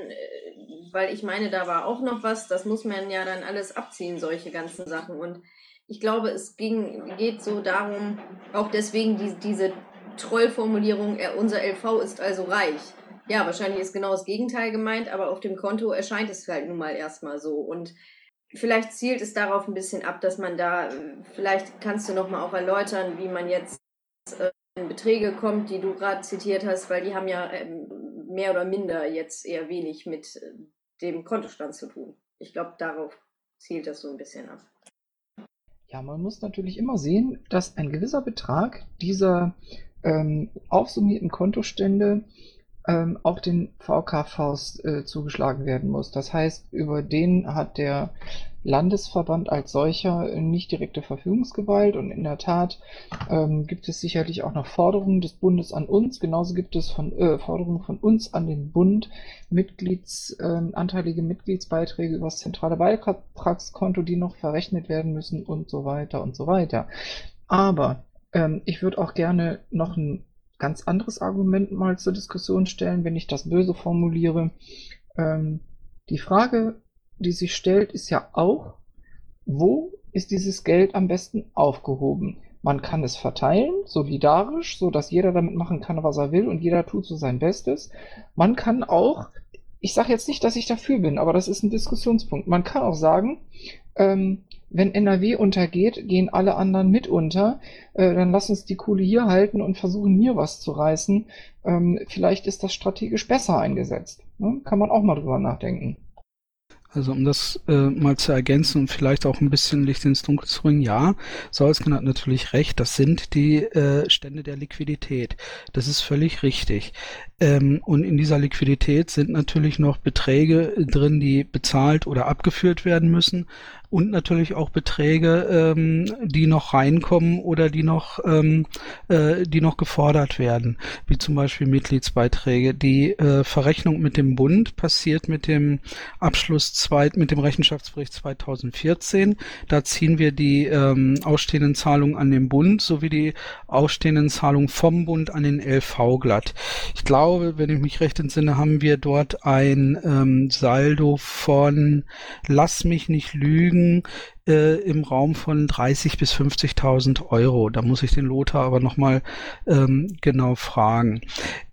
Weil ich meine, da war auch noch was. Das muss man ja dann alles abziehen, solche ganzen Sachen. Und ich glaube, es ging, geht so darum, auch deswegen die, diese Trollformulierung, unser LV ist also reich. Ja, wahrscheinlich ist genau das Gegenteil gemeint, aber auf dem Konto erscheint es halt nun mal erstmal so. Und vielleicht zielt es darauf ein bisschen ab, dass man da, vielleicht kannst du nochmal auch erläutern, wie man jetzt äh, in Beträge kommt, die du gerade zitiert hast, weil die haben ja ähm, mehr oder minder jetzt eher wenig mit äh, dem Kontostand zu tun. Ich glaube, darauf zielt das so ein bisschen ab. Ja, man muss natürlich immer sehen, dass ein gewisser Betrag dieser ähm, aufsummierten Kontostände ähm, auch den VKVs äh, zugeschlagen werden muss. Das heißt, über den hat der Landesverband als solcher nicht direkte Verfügungsgewalt und in der Tat ähm, gibt es sicherlich auch noch Forderungen des Bundes an uns. Genauso gibt es von, äh, Forderungen von uns an den Bund, Mitglieds, äh, anteilige Mitgliedsbeiträge über das zentrale Beitragskonto, die noch verrechnet werden müssen und so weiter und so weiter. Aber ähm, ich würde auch gerne noch ein ganz anderes Argument mal zur Diskussion stellen, wenn ich das böse formuliere. Ähm, die Frage, die sich stellt, ist ja auch, wo ist dieses Geld am besten aufgehoben? Man kann es verteilen, solidarisch, so dass jeder damit machen kann, was er will und jeder tut so sein Bestes. Man kann auch, ich sage jetzt nicht, dass ich dafür bin, aber das ist ein Diskussionspunkt. Man kann auch sagen, ähm, wenn NRW untergeht, gehen alle anderen mit unter. Äh, dann lass uns die Kohle hier halten und versuchen hier was zu reißen. Ähm, vielleicht ist das strategisch besser eingesetzt. Ne? Kann man auch mal drüber nachdenken. Also um das äh, mal zu ergänzen und vielleicht auch ein bisschen Licht ins Dunkel zu bringen, ja, Solsken hat natürlich recht, das sind die äh, Stände der Liquidität. Das ist völlig richtig. Ähm, und in dieser Liquidität sind natürlich noch Beträge drin, die bezahlt oder abgeführt werden müssen und natürlich auch Beträge, ähm, die noch reinkommen oder die noch, ähm, äh, die noch gefordert werden, wie zum Beispiel Mitgliedsbeiträge. Die äh, Verrechnung mit dem Bund passiert mit dem Abschluss zwei, mit dem Rechenschaftsbericht 2014. Da ziehen wir die ähm, ausstehenden Zahlungen an den Bund sowie die ausstehenden Zahlungen vom Bund an den LV glatt. Ich glaube, wenn ich mich recht entsinne, haben wir dort ein ähm, Saldo von, lass mich nicht lügen, liegen äh, im Raum von 30 bis 50.000 Euro. Da muss ich den Lothar aber nochmal ähm, genau fragen.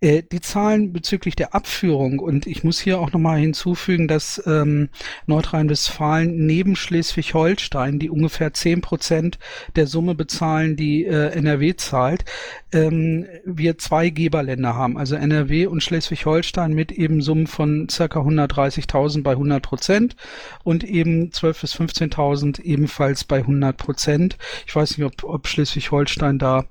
Äh, die Zahlen bezüglich der Abführung und ich muss hier auch nochmal hinzufügen, dass ähm, Nordrhein-Westfalen neben Schleswig-Holstein, die ungefähr 10 Prozent der Summe bezahlen, die äh, NRW zahlt, ähm, wir zwei Geberländer haben, also NRW und Schleswig-Holstein mit eben Summen von circa 130.000 bei 100 Prozent und eben 12 bis 15.000 ebenfalls bei 100 Prozent. Ich weiß nicht, ob, ob Schleswig-Holstein da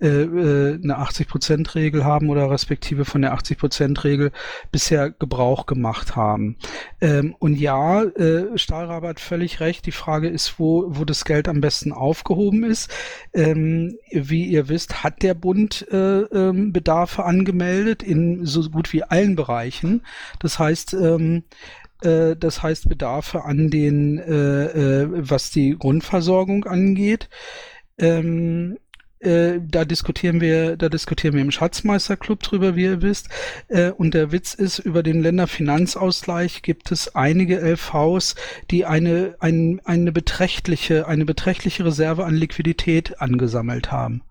äh, äh, eine 80%-Regel haben oder respektive von der 80%-Regel bisher Gebrauch gemacht haben. Ähm, und ja, äh, Stahlrabe hat völlig recht. Die Frage ist, wo, wo das Geld am besten aufgehoben ist. Ähm, wie ihr wisst, hat der Bund äh, ähm, Bedarfe angemeldet in so gut wie allen Bereichen. Das heißt, ähm, äh, das heißt Bedarfe an den, äh, äh, was die Grundversorgung angeht. Ähm, äh, da diskutieren wir, da diskutieren wir im Schatzmeisterclub drüber, wie ihr wisst. Äh, und der Witz ist, über den Länderfinanzausgleich gibt es einige LVs, die eine, ein, eine beträchtliche, eine beträchtliche Reserve an Liquidität angesammelt haben.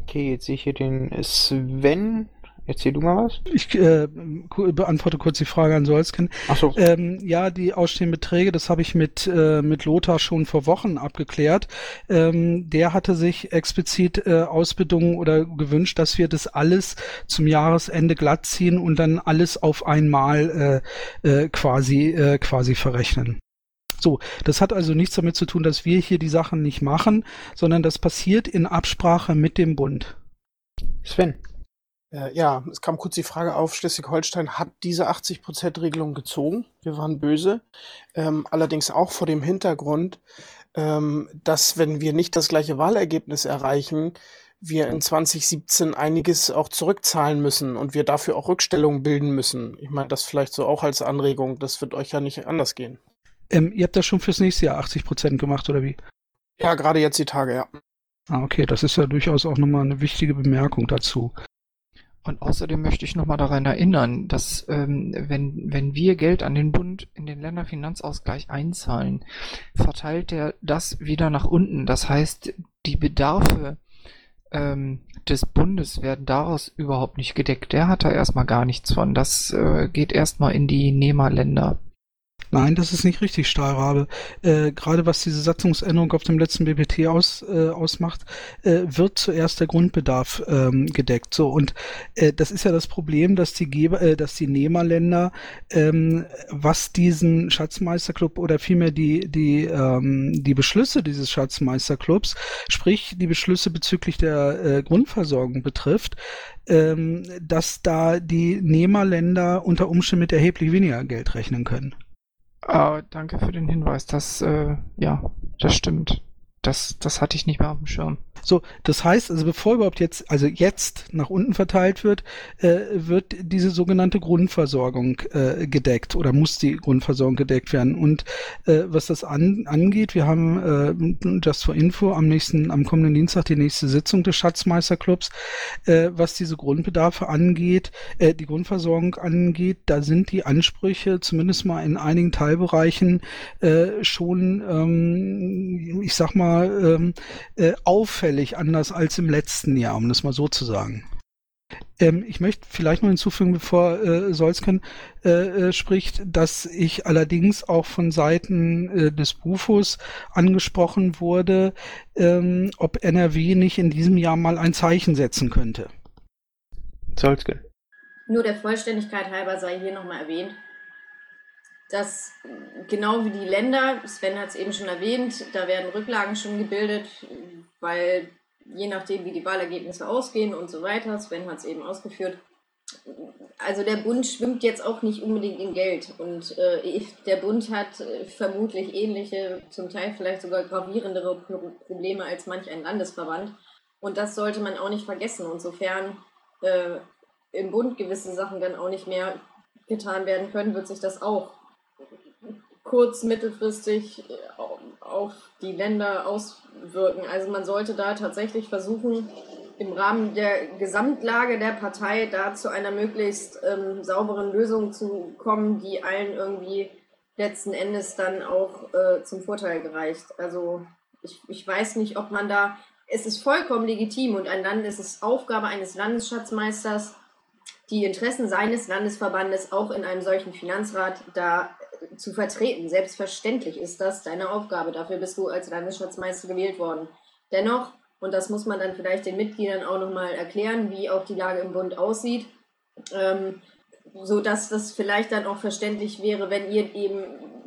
Okay, jetzt sehe ich hier den Sven Erzähl du mal was. Ich äh, beantworte kurz die Frage an Solsken. Ach so. Ähm, ja, die ausstehenden Beträge, das habe ich mit, äh, mit Lothar schon vor Wochen abgeklärt. Ähm, der hatte sich explizit äh, ausbedungen oder gewünscht, dass wir das alles zum Jahresende glatt ziehen und dann alles auf einmal äh, äh, quasi, äh, quasi verrechnen. So, das hat also nichts damit zu tun, dass wir hier die Sachen nicht machen, sondern das passiert in Absprache mit dem Bund. Sven. Äh, ja, es kam kurz die Frage auf, Schleswig-Holstein hat diese 80%-Regelung gezogen. Wir waren böse. Ähm, allerdings auch vor dem Hintergrund, ähm, dass wenn wir nicht das gleiche Wahlergebnis erreichen, wir in 2017 einiges auch zurückzahlen müssen und wir dafür auch Rückstellungen bilden müssen. Ich meine, das vielleicht so auch als Anregung. Das wird euch ja nicht anders gehen. Ähm, ihr habt das schon fürs nächste Jahr 80% gemacht, oder wie? Ja, gerade jetzt die Tage, ja. Ah, okay, das ist ja durchaus auch nochmal eine wichtige Bemerkung dazu. Und außerdem möchte ich nochmal daran erinnern, dass ähm, wenn, wenn wir Geld an den Bund in den Länderfinanzausgleich einzahlen, verteilt er das wieder nach unten. Das heißt, die Bedarfe ähm, des Bundes werden daraus überhaupt nicht gedeckt. Der hat da erstmal gar nichts von. Das äh, geht erstmal in die Nehmerländer. Nein, das ist nicht richtig, Stahlrabe. Äh, Gerade was diese Satzungsänderung auf dem letzten BPT aus, äh, ausmacht, äh, wird zuerst der Grundbedarf ähm, gedeckt. So und äh, das ist ja das Problem, dass die Geber, äh, dass die Nehmerländer, ähm, was diesen Schatzmeisterclub oder vielmehr die die ähm, die Beschlüsse dieses Schatzmeisterclubs, sprich die Beschlüsse bezüglich der äh, Grundversorgung betrifft, ähm, dass da die Nehmerländer unter Umständen mit erheblich weniger Geld rechnen können. Ah, danke für den Hinweis. Das, äh, ja, das stimmt. Das, das hatte ich nicht mehr auf dem Schirm. So, das heißt, also bevor überhaupt jetzt, also jetzt nach unten verteilt wird, äh, wird diese sogenannte Grundversorgung äh, gedeckt oder muss die Grundversorgung gedeckt werden. Und äh, was das an, angeht, wir haben äh, just for Info am nächsten, am kommenden Dienstag die nächste Sitzung des Schatzmeisterclubs, äh, was diese Grundbedarfe angeht, äh, die Grundversorgung angeht, da sind die Ansprüche zumindest mal in einigen Teilbereichen äh, schon, ähm, ich sag mal, ähm, äh, auffällig auffällig anders als im letzten Jahr, um das mal so zu sagen. Ähm, ich möchte vielleicht noch hinzufügen, bevor äh, Solzken äh, äh, spricht, dass ich allerdings auch von Seiten äh, des Bufos angesprochen wurde, ähm, ob NRW nicht in diesem Jahr mal ein Zeichen setzen könnte. Solzken. Nur der Vollständigkeit halber sei hier nochmal erwähnt, dass genau wie die Länder, Sven hat es eben schon erwähnt, da werden Rücklagen schon gebildet, weil je nachdem, wie die Wahlergebnisse ausgehen und so weiter, Sven hat es eben ausgeführt, also der Bund schwimmt jetzt auch nicht unbedingt in Geld und äh, der Bund hat äh, vermutlich ähnliche, zum Teil vielleicht sogar gravierendere Probleme als manch ein Landesverband. Und das sollte man auch nicht vergessen und sofern äh, im Bund gewisse Sachen dann auch nicht mehr getan werden können, wird sich das auch kurz-, mittelfristig äh, auf die Länder auswirken. Also man sollte da tatsächlich versuchen, im Rahmen der Gesamtlage der Partei da zu einer möglichst ähm, sauberen Lösung zu kommen, die allen irgendwie letzten Endes dann auch äh, zum Vorteil gereicht. Also ich, ich weiß nicht, ob man da, es ist vollkommen legitim und ein Land, es ist Aufgabe eines Landesschatzmeisters, die Interessen seines Landesverbandes auch in einem solchen Finanzrat da zu vertreten. Selbstverständlich ist das deine Aufgabe. Dafür bist du als Landesschatzmeister gewählt worden. Dennoch und das muss man dann vielleicht den Mitgliedern auch nochmal erklären, wie auch die Lage im Bund aussieht. Ähm, so das vielleicht dann auch verständlich wäre, wenn ihr eben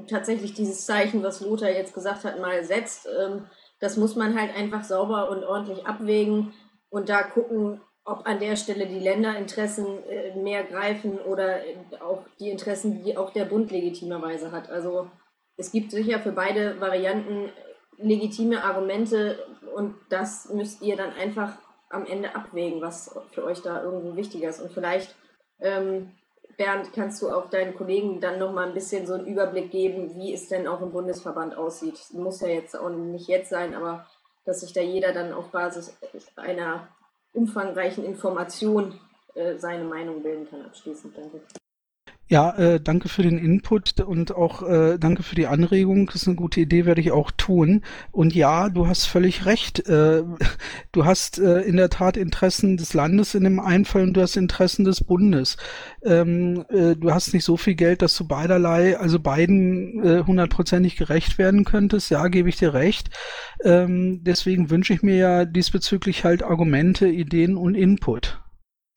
tatsächlich dieses Zeichen, was Lothar jetzt gesagt hat, mal setzt. Ähm, das muss man halt einfach sauber und ordentlich abwägen und da gucken, ob an der Stelle die Länderinteressen äh, mehr greifen oder auch die Interessen, die auch der Bund legitimerweise hat. Also es gibt sicher für beide Varianten legitime Argumente und das müsst ihr dann einfach am Ende abwägen, was für euch da irgendwo wichtiger ist. Und vielleicht, ähm, Bernd, kannst du auch deinen Kollegen dann nochmal ein bisschen so einen Überblick geben, wie es denn auch im Bundesverband aussieht. Muss ja jetzt auch nicht jetzt sein, aber dass sich da jeder dann auf Basis einer umfangreichen Information äh, seine Meinung bilden kann abschließend. Danke. Ja, äh, danke für den Input und auch äh, danke für die Anregung. Das ist eine gute Idee, werde ich auch tun. Und ja, du hast völlig recht. Äh, du hast äh, in der Tat Interessen des Landes in dem Einfall und du hast Interessen des Bundes. Ähm, äh, du hast nicht so viel Geld, dass du beiderlei, also beiden äh, hundertprozentig gerecht werden könntest. Ja, gebe ich dir recht. Ähm, deswegen wünsche ich mir ja diesbezüglich halt Argumente, Ideen und Input.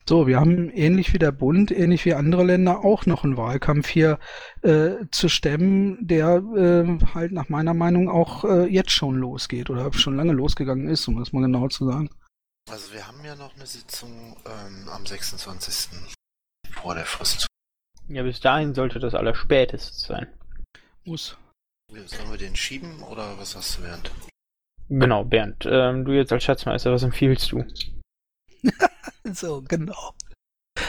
So, wir haben ähnlich wie der Bund, ähnlich wie andere Länder auch noch einen Wahlkampf hier äh, zu stemmen, der äh, halt nach meiner Meinung auch äh, jetzt schon losgeht oder schon lange losgegangen ist, um das mal genau zu sagen. Also wir haben ja noch eine Sitzung ähm, am 26. vor der Frist. Ja, bis dahin sollte das allerspätestens sein. Muss. Sollen wir den schieben oder was hast du, Bernd? Genau, Bernd. Ähm, du jetzt als Schatzmeister, was empfiehlst du? so, genau.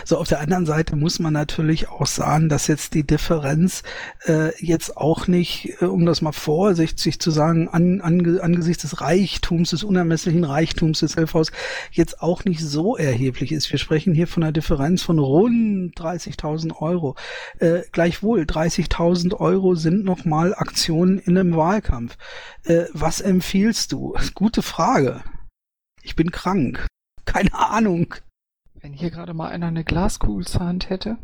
So, auf der anderen Seite muss man natürlich auch sagen, dass jetzt die Differenz äh, jetzt auch nicht, äh, um das mal vorsichtig zu sagen, an, an, angesichts des Reichtums, des unermesslichen Reichtums des LVs jetzt auch nicht so erheblich ist. Wir sprechen hier von einer Differenz von rund 30.000 Euro. Äh, gleichwohl, 30.000 Euro sind nochmal Aktionen in einem Wahlkampf. Äh, was empfiehlst du? Gute Frage. Ich bin krank. Keine Ahnung. Wenn hier gerade mal einer eine Glaskugel zur Hand hätte.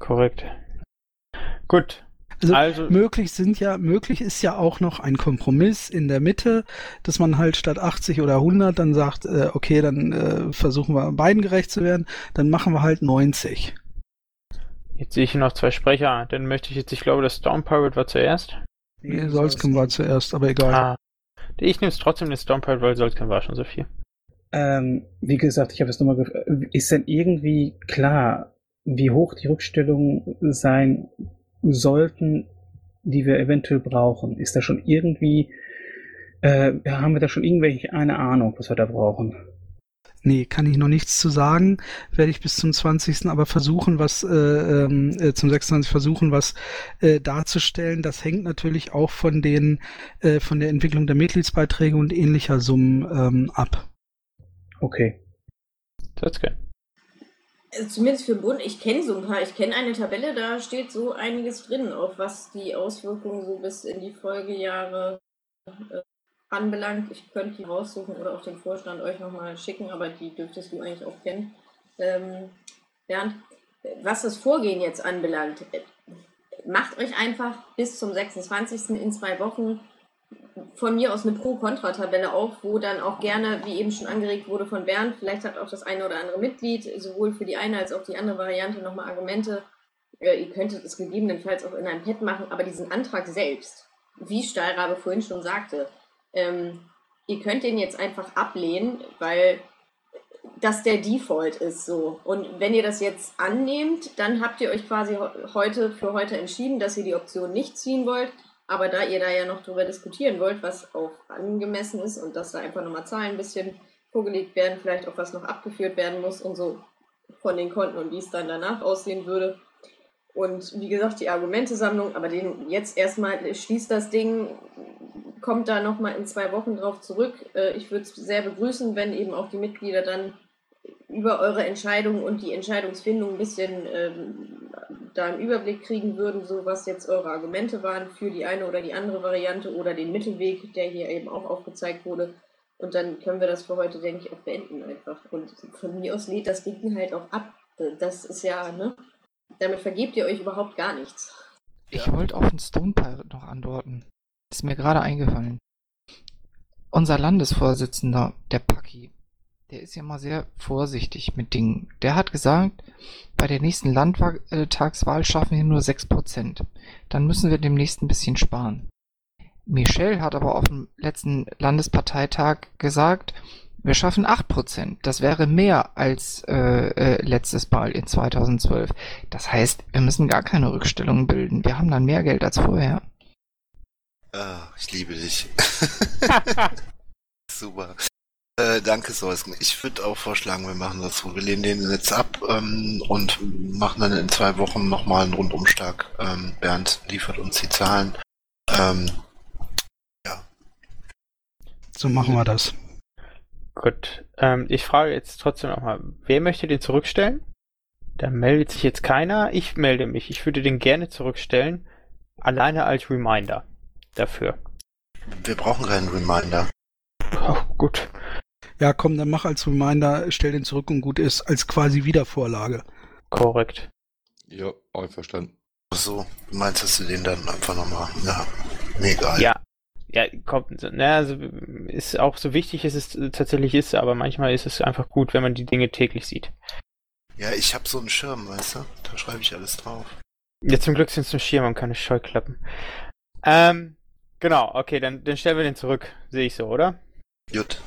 Korrekt. Gut. Also, also, möglich sind ja, möglich ist ja auch noch ein Kompromiss in der Mitte, dass man halt statt 80 oder 100 dann sagt, äh, okay, dann äh, versuchen wir beiden gerecht zu werden, dann machen wir halt 90. Jetzt sehe ich hier noch zwei Sprecher, dann möchte ich jetzt, ich glaube, das Storm Pirate war zuerst. Nee, Solsken war zuerst, aber egal. Ah. Ich nehme es trotzdem den Storm Pirate, weil Solsken war schon so viel. Ähm, wie gesagt, ich habe es nochmal Ist denn irgendwie klar, wie hoch die Rückstellungen sein sollten, die wir eventuell brauchen? Ist da schon irgendwie, äh, haben wir da schon irgendwelche eine Ahnung, was wir da brauchen? Nee, kann ich noch nichts zu sagen. Werde ich bis zum 20. aber versuchen, was äh, ähm, äh, zum 26. versuchen, was äh, darzustellen. Das hängt natürlich auch von den äh, von der Entwicklung der Mitgliedsbeiträge und ähnlicher Summen ähm, ab. Okay. Saskia. Also zumindest für Bund, ich kenne so ein paar, ich kenne eine Tabelle, da steht so einiges drin, auf was die Auswirkungen so bis in die Folgejahre äh, anbelangt. Ich könnte die raussuchen oder auch den Vorstand euch nochmal schicken, aber die dürftest du eigentlich auch kennen. Ähm, Bernd, was das Vorgehen jetzt anbelangt, äh, macht euch einfach bis zum 26. in zwei Wochen von mir aus eine Pro-Kontra-Tabelle auf, wo dann auch gerne, wie eben schon angeregt wurde von Bernd, vielleicht hat auch das eine oder andere Mitglied sowohl für die eine als auch die andere Variante nochmal Argumente Äh, ihr könntet es gegebenenfalls auch in einem Pad machen, aber diesen Antrag selbst, wie Stahlrabe vorhin schon sagte, ähm, ihr könnt den jetzt einfach ablehnen, weil das der Default ist so. Und wenn ihr das jetzt annehmt, dann habt ihr euch quasi heute für heute entschieden, dass ihr die Option nicht ziehen wollt. Aber da ihr da ja noch drüber diskutieren wollt, was auch angemessen ist und dass da einfach nochmal Zahlen ein bisschen vorgelegt werden, vielleicht auch was noch abgeführt werden muss und so von den Konten und wie es dann danach aussehen würde. Und wie gesagt, die Argumentesammlung, aber den jetzt erstmal schließt das Ding, kommt da nochmal in zwei Wochen drauf zurück. Äh, ich würde es sehr begrüßen, wenn eben auch die Mitglieder dann über eure Entscheidung und die Entscheidungsfindung ein bisschen ähm, da einen Überblick kriegen würden, so was jetzt eure Argumente waren für die eine oder die andere Variante oder den Mittelweg, der hier eben auch aufgezeigt wurde. Und dann können wir das für heute, denke ich, auch beenden einfach. Und von mir aus lädt das Ding halt auch ab. Das ist ja, ne? Damit vergebt ihr euch überhaupt gar nichts. Ich wollte auf den Stone Pirate noch antworten. Ist mir gerade eingefallen. Unser Landesvorsitzender, der Paki, der ist ja mal sehr vorsichtig mit Dingen. Der hat gesagt, bei der nächsten Landtagswahl schaffen wir nur 6%. Dann müssen wir demnächst ein bisschen sparen. Michel hat aber auf dem letzten Landesparteitag gesagt, wir schaffen 8%. Das wäre mehr als äh, äh, letztes Mal in 2012. Das heißt, wir müssen gar keine Rückstellungen bilden. Wir haben dann mehr Geld als vorher. Ah, ich liebe dich. Super. Äh, danke, Solsken. Ich würde auch vorschlagen, wir machen das so. Wir lehnen den jetzt ab ähm, und machen dann in zwei Wochen nochmal einen Rundumschlag. Ähm, Bernd liefert uns die Zahlen. Ähm, ja. So machen wir das. Gut. Ähm, ich frage jetzt trotzdem nochmal, wer möchte den zurückstellen? Da meldet sich jetzt keiner. Ich melde mich. Ich würde den gerne zurückstellen. Alleine als Reminder dafür. Wir brauchen keinen Reminder. Oh, gut. Ja, komm, dann mach als Reminder, stell den zurück und gut ist, als quasi Wiedervorlage. Korrekt. Ja, einverstanden. Ach so, du meinst, dass du den dann einfach nochmal, ja, nee, egal. Ja, ja, kommt, na, also ist auch so wichtig, es ist tatsächlich ist, aber manchmal ist es einfach gut, wenn man die Dinge täglich sieht. Ja, ich habe so einen Schirm, weißt du? Da schreibe ich alles drauf. Ja, zum Glück sind es nur Schirme und keine Scheuklappen. Ähm, genau, okay, dann, dann stellen wir den zurück. Sehe ich so, oder? Gut.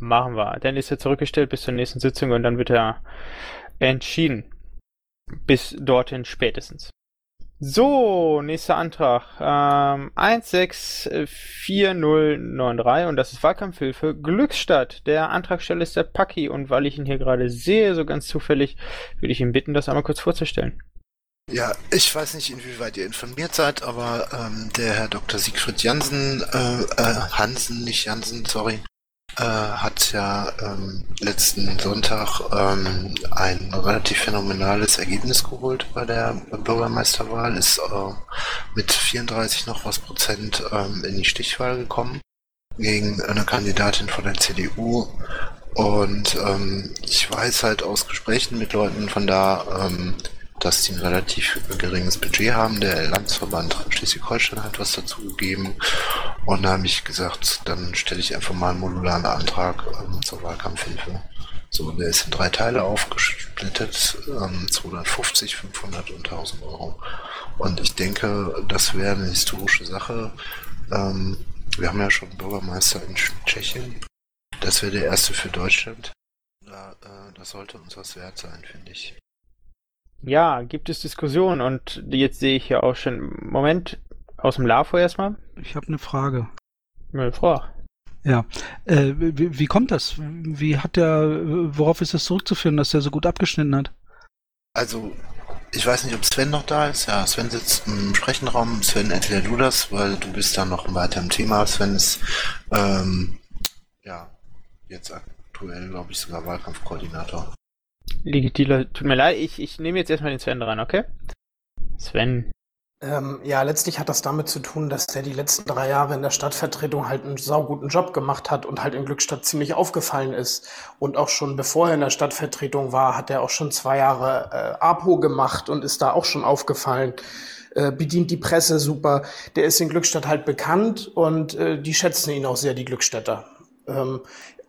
Machen wir. Dann ist er zurückgestellt bis zur nächsten Sitzung und dann wird er entschieden. Bis dorthin spätestens. So, nächster Antrag. Ähm, 164093 und das ist Wahlkampfhilfe Glücksstadt. Der Antragsteller ist der Paki und weil ich ihn hier gerade sehe, so ganz zufällig, würde ich ihn bitten, das einmal kurz vorzustellen. Ja, ich weiß nicht, inwieweit ihr informiert seid, aber ähm, der Herr Dr. Siegfried Jansen, äh, äh, Hansen, nicht Jansen, sorry, äh, hat ja ähm, letzten Sonntag ähm, ein relativ phänomenales Ergebnis geholt bei der Bürgermeisterwahl, ist äh, mit 34 noch was Prozent ähm, in die Stichwahl gekommen gegen eine Kandidatin von der CDU. Und ähm, ich weiß halt aus Gesprächen mit Leuten von da, ähm, dass die ein relativ geringes Budget haben. Der Landesverband Schleswig-Holstein hat was dazu gegeben. Und da habe ich gesagt, dann stelle ich einfach mal einen modularen Antrag ähm, zur Wahlkampfhilfe. So, der ist in drei Teile aufgesplittet, ähm, 250, 500 und 1000 Euro. Und ich denke, das wäre eine historische Sache. Ähm, wir haben ja schon Bürgermeister in Tschechien. Das wäre der erste für Deutschland. Da, äh, das sollte uns was wert sein, finde ich. Ja, gibt es Diskussionen und jetzt sehe ich ja auch schon. Moment, aus dem LAFO erstmal. Ich habe eine Frage. Ja, frag. Ja, äh, wie, wie, kommt das? Wie hat der, worauf ist das zurückzuführen, dass der so gut abgeschnitten hat? Also, ich weiß nicht, ob Sven noch da ist. Ja, Sven sitzt im Sprechenraum. Sven, erklär du das, weil du bist da noch weiter im Thema. Sven ist, ähm, ja, jetzt aktuell, glaube ich, sogar Wahlkampfkoordinator. Legitiler, tut mir leid, ich, ich nehme jetzt erstmal den Sven dran, okay? Sven. Ähm, ja, letztlich hat das damit zu tun, dass er die letzten drei Jahre in der Stadtvertretung halt einen sauguten Job gemacht hat und halt in Glückstadt ziemlich aufgefallen ist. Und auch schon bevor er in der Stadtvertretung war, hat er auch schon zwei Jahre äh, APO gemacht und ist da auch schon aufgefallen. Äh, bedient die Presse super. Der ist in Glückstadt halt bekannt und äh, die schätzen ihn auch sehr, die Glückstädter. Ähm,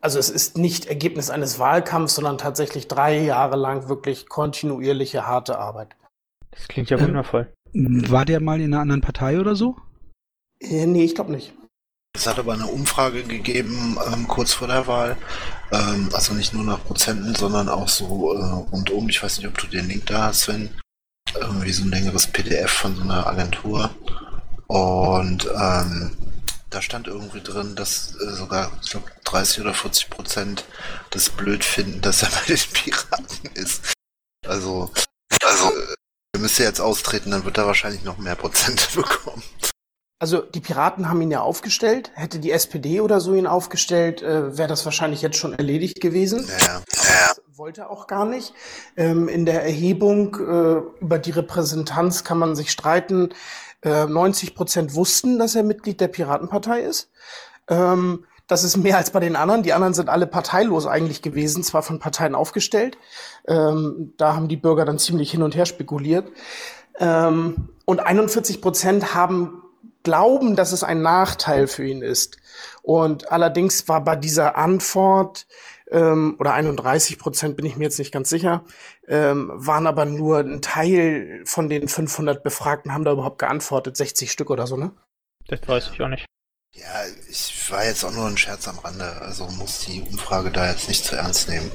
also es ist nicht Ergebnis eines Wahlkampfs, sondern tatsächlich drei Jahre lang wirklich kontinuierliche harte Arbeit. Das klingt ja Ähm, wundervoll. War der mal in einer anderen Partei oder so? Äh, nee, ich glaube nicht. Es hat aber eine Umfrage gegeben, ähm, kurz vor der Wahl. Ähm, also nicht nur nach Prozenten, sondern auch so äh, rundum. Ich weiß nicht, ob du den Link da hast, Sven. Irgendwie so ein längeres PDF von so einer Agentur. Und ähm, da stand irgendwie drin, dass äh, sogar, ich glaube, 30 oder 40 Prozent das blöd finden, dass er bei den Piraten ist. Also, also er müsste jetzt austreten, dann wird er wahrscheinlich noch mehr Prozente bekommen. Also die Piraten haben ihn ja aufgestellt. Hätte die SPD oder so ihn aufgestellt, äh, wäre das wahrscheinlich jetzt schon erledigt gewesen. Ja, ja. Wollte auch gar nicht. Ähm, in der Erhebung äh, über die Repräsentanz kann man sich streiten. Äh, 90 Prozent wussten, dass er Mitglied der Piratenpartei ist. Ähm, das ist mehr als bei den anderen. Die anderen sind alle parteilos eigentlich gewesen, zwar von Parteien aufgestellt. Ähm, da haben die Bürger dann ziemlich hin und her spekuliert. Ähm, und 41 Prozent haben glauben, dass es ein Nachteil für ihn ist. Und allerdings war bei dieser Antwort, ähm, oder 31 Prozent bin ich mir jetzt nicht ganz sicher, ähm, waren aber nur ein Teil von den 500 Befragten haben da überhaupt geantwortet, 60 Stück oder so, ne? Das weiß ich auch nicht. Ja, ich war jetzt auch nur ein Scherz am Rande, also muss die Umfrage da jetzt nicht zu ernst nehmen.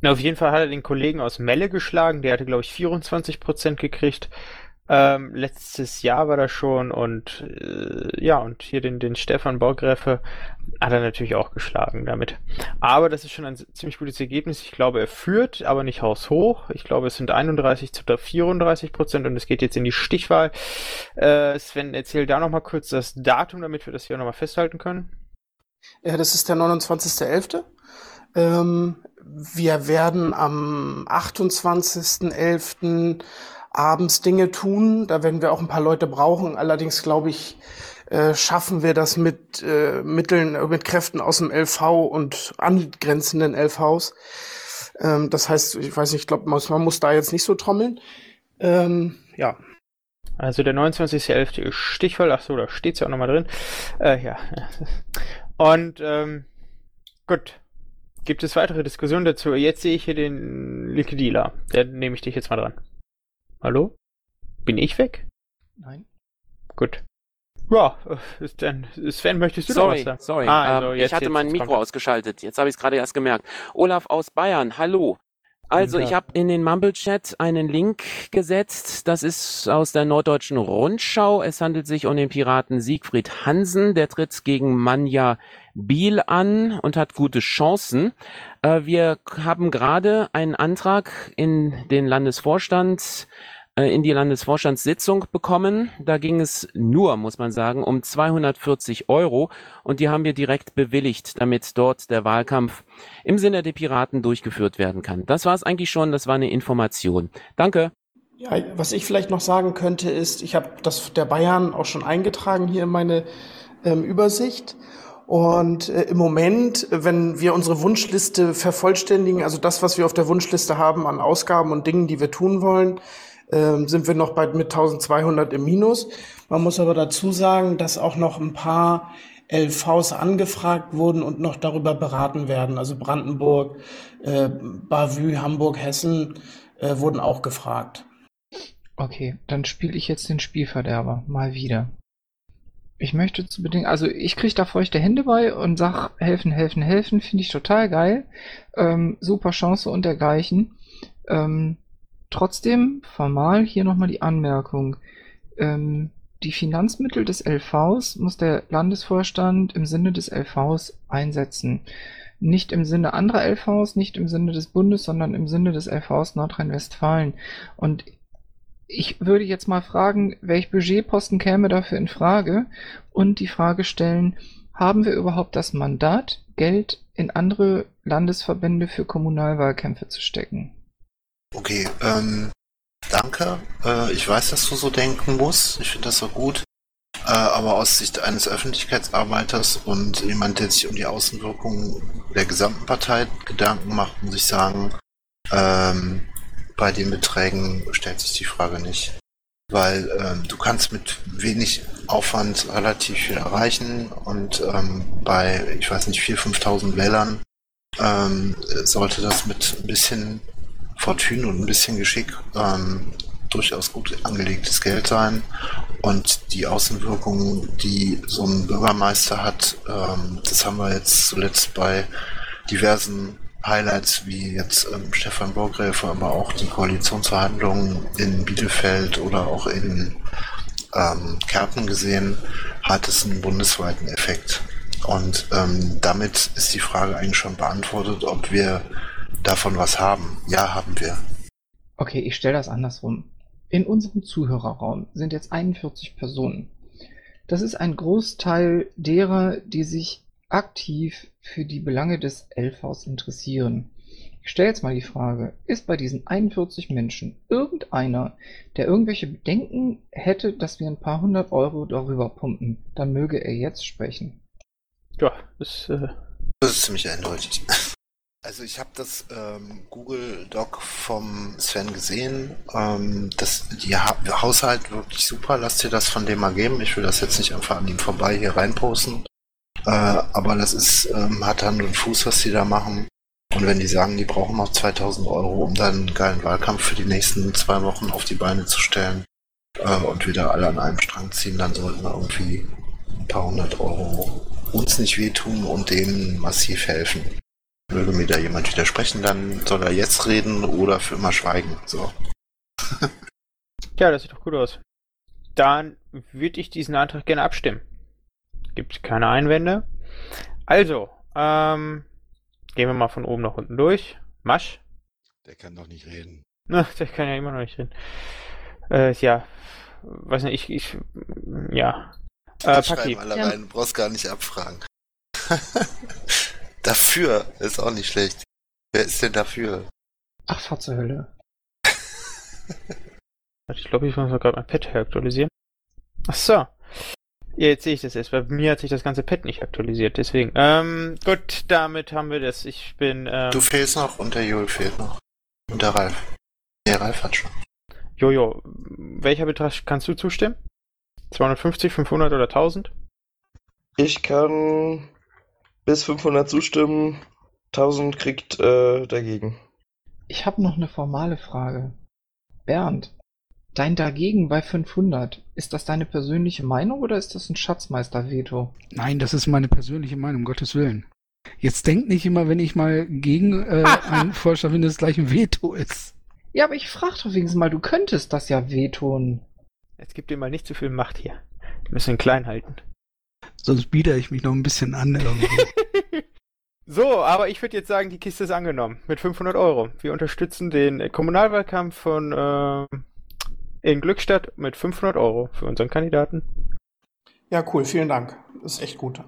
Na, auf jeden Fall hat er den Kollegen aus Melle geschlagen, der hatte, glaube ich, 24% gekriegt. Ähm, letztes Jahr war das schon und äh, ja, und hier den, den Stefan Baugräfe hat er natürlich auch geschlagen damit. Aber das ist schon ein ziemlich gutes Ergebnis. Ich glaube, er führt, aber nicht haushoch. Ich glaube, es sind 31 zu 34 Prozent und es geht jetzt in die Stichwahl. Äh, Sven, erzähl da nochmal kurz das Datum, damit wir das hier nochmal festhalten können. Ja, das ist der 29.11. Ähm, wir werden am 28.11. abends Dinge tun. Da werden wir auch ein paar Leute brauchen. Allerdings glaube ich, äh, schaffen wir das mit äh, Mitteln, äh, mit Kräften aus dem LV und angrenzenden LVs. Ähm, das heißt, ich weiß nicht, ich glaube, man, man muss da jetzt nicht so trommeln. Ähm, ja. Also der 29.11. ist Stichwahl, ach so, da steht's ja auch nochmal drin. Äh, ja. Und ähm, gut. Gibt es weitere Diskussionen dazu? Jetzt sehe ich hier den Liquidila. Der nehme ich dich jetzt mal dran. Hallo? Bin ich weg? Nein. Gut. Ja, äh, denn, Sven, möchtest du sorry, noch was sagen? Sorry, Ah, also ähm, jetzt, ich hatte jetzt, mein Mikro ausgeschaltet. Jetzt habe ich es gerade erst gemerkt. Olaf aus Bayern, hallo. Also, ich habe in den Mumble-Chat einen Link gesetzt. Das ist aus der Norddeutschen Rundschau. Es handelt sich um den Piraten Siegfried Hansen. Der tritt gegen Manja Biel an und hat gute Chancen. Äh, wir haben gerade einen Antrag in den Landesvorstand in die Landesvorstandssitzung bekommen. Da ging es nur, muss man sagen, um 240 Euro und die haben wir direkt bewilligt, damit dort der Wahlkampf im Sinne der Piraten durchgeführt werden kann. Das war es eigentlich schon, das war eine Information. Danke. Ja, was ich vielleicht noch sagen könnte, ist, ich habe das der Bayern auch schon eingetragen hier in meine ähm, Übersicht. Und äh, im Moment, äh, wenn wir unsere Wunschliste vervollständigen, also das, was wir auf der Wunschliste haben an Ausgaben und Dingen, die wir tun wollen, ähm, sind wir noch bei mit 1200 im Minus. Man muss aber dazu sagen, dass auch noch ein paar LVs angefragt wurden und noch darüber beraten werden. Also Brandenburg, äh, Bavü, Hamburg, Hessen äh, wurden auch gefragt. Okay, dann spiele ich jetzt den Spielverderber. Mal wieder. Ich möchte zu bedingen, also ich kriege da feuchte Hände bei und sag helfen, helfen, helfen, finde ich total geil. Ähm, super Chance und dergleichen. Ähm, trotzdem, formal hier nochmal die Anmerkung. Ähm, die Finanzmittel des LVs muss der Landesvorstand im Sinne des LVs einsetzen. Nicht im Sinne anderer LVs, nicht im Sinne des Bundes, sondern im Sinne des LVs Nordrhein-Westfalen. Und ich würde jetzt mal fragen, welch Budgetposten käme dafür in Frage und die Frage stellen, haben wir überhaupt das Mandat, Geld in andere Landesverbände für Kommunalwahlkämpfe zu stecken? Okay, ähm, danke. Äh, ich weiß, dass du so denken musst. Ich finde das so gut. Äh, aber aus Sicht eines Öffentlichkeitsarbeiters und jemand, der sich um die Außenwirkung der gesamten Partei Gedanken macht, muss ich sagen, ähm, bei den Beträgen stellt sich die Frage nicht. Weil ähm, du kannst mit wenig Aufwand relativ viel erreichen und ähm, bei, ich weiß nicht, 4.000, 5.000 Wählern ähm, sollte das mit ein bisschen Fortune und ein bisschen Geschick ähm, durchaus gut angelegtes Geld sein. Und die Außenwirkungen, die so ein Bürgermeister hat, ähm, das haben wir jetzt zuletzt bei diversen Highlights wie jetzt ähm, Stefan Burgräfe, aber auch die Koalitionsverhandlungen in Bielefeld oder auch in ähm, Kerpen gesehen, hat es einen bundesweiten Effekt. Und ähm, damit ist die Frage eigentlich schon beantwortet, ob wir davon was haben. Ja, haben wir. Okay, ich stelle das andersrum. In unserem Zuhörerraum sind jetzt 41 Personen. Das ist ein Großteil derer, die sich aktiv für die Belange des LVs interessieren. Ich stelle jetzt mal die Frage, ist bei diesen 41 Menschen irgendeiner, der irgendwelche Bedenken hätte, dass wir ein paar hundert Euro darüber pumpen, dann möge er jetzt sprechen. Ja, das, äh... das ist ziemlich eindeutig. Also ich habe das ähm, Google Doc vom Sven gesehen. Ähm, das, die ha Haushalt wirklich super. Lass dir das von dem mal geben. Ich will das jetzt nicht einfach an ihm vorbei hier reinposten. Äh, aber das ist, ähm, hat Hand und Fuß, was die da machen. Und wenn die sagen, die brauchen noch 2000 Euro, um dann einen geilen Wahlkampf für die nächsten zwei Wochen auf die Beine zu stellen äh, und wieder alle an einem Strang ziehen, dann sollten wir irgendwie ein paar hundert Euro uns nicht wehtun und denen massiv helfen. Möge mir da jemand widersprechen, dann soll er jetzt reden oder für immer schweigen. So. ja, das sieht doch gut aus. Dann würde ich diesen Antrag gerne abstimmen. Gibt keine Einwände. Also, ähm, gehen wir mal von oben nach unten durch. Masch. Der kann doch nicht reden. Na, der kann ja immer noch nicht reden. Äh, ja, weiß nicht, ich, ich ja. Äh, Paki. alle ja. rein, brauchst gar nicht abfragen. Dafür ist auch nicht schlecht. Wer ist denn dafür? Ach, fahr zur Hölle. ich glaube, ich muss mal gerade mein Pad aktualisieren. Ach so. Ja, jetzt sehe ich das erst. Bei mir hat sich das ganze Pad nicht aktualisiert, deswegen. Ähm, gut, damit haben wir das. Ich bin. Ähm, du fehlst noch und der Jul fehlt noch. Und der Ralf. Der Ralf hat schon. Jojo, welcher Betrag kannst du zustimmen? 250, 500 oder 1000? Ich kann bis 500 zustimmen, 1000 kriegt äh, dagegen. Ich habe noch eine formale Frage. Bernd, dein Dagegen bei 500, ist das deine persönliche Meinung oder ist das ein Schatzmeister-Veto? Nein, das ist meine persönliche Meinung, um Gottes Willen. Jetzt denkt nicht immer, wenn ich mal gegen äh, einen Vorschlag bin, dass es gleich ein Veto ist. Ja, aber ich frage doch wenigstens mal, du könntest das ja vetoen. Jetzt gibt dir mal nicht zu viel Macht hier. Wir müssen ihn klein halten. Sonst biete ich mich noch ein bisschen an. so, aber ich würde jetzt sagen, die Kiste ist angenommen mit 500 Euro. Wir unterstützen den Kommunalwahlkampf von äh, in Glückstadt mit 500 Euro für unseren Kandidaten. Ja, cool, vielen Dank. Das ist echt gut.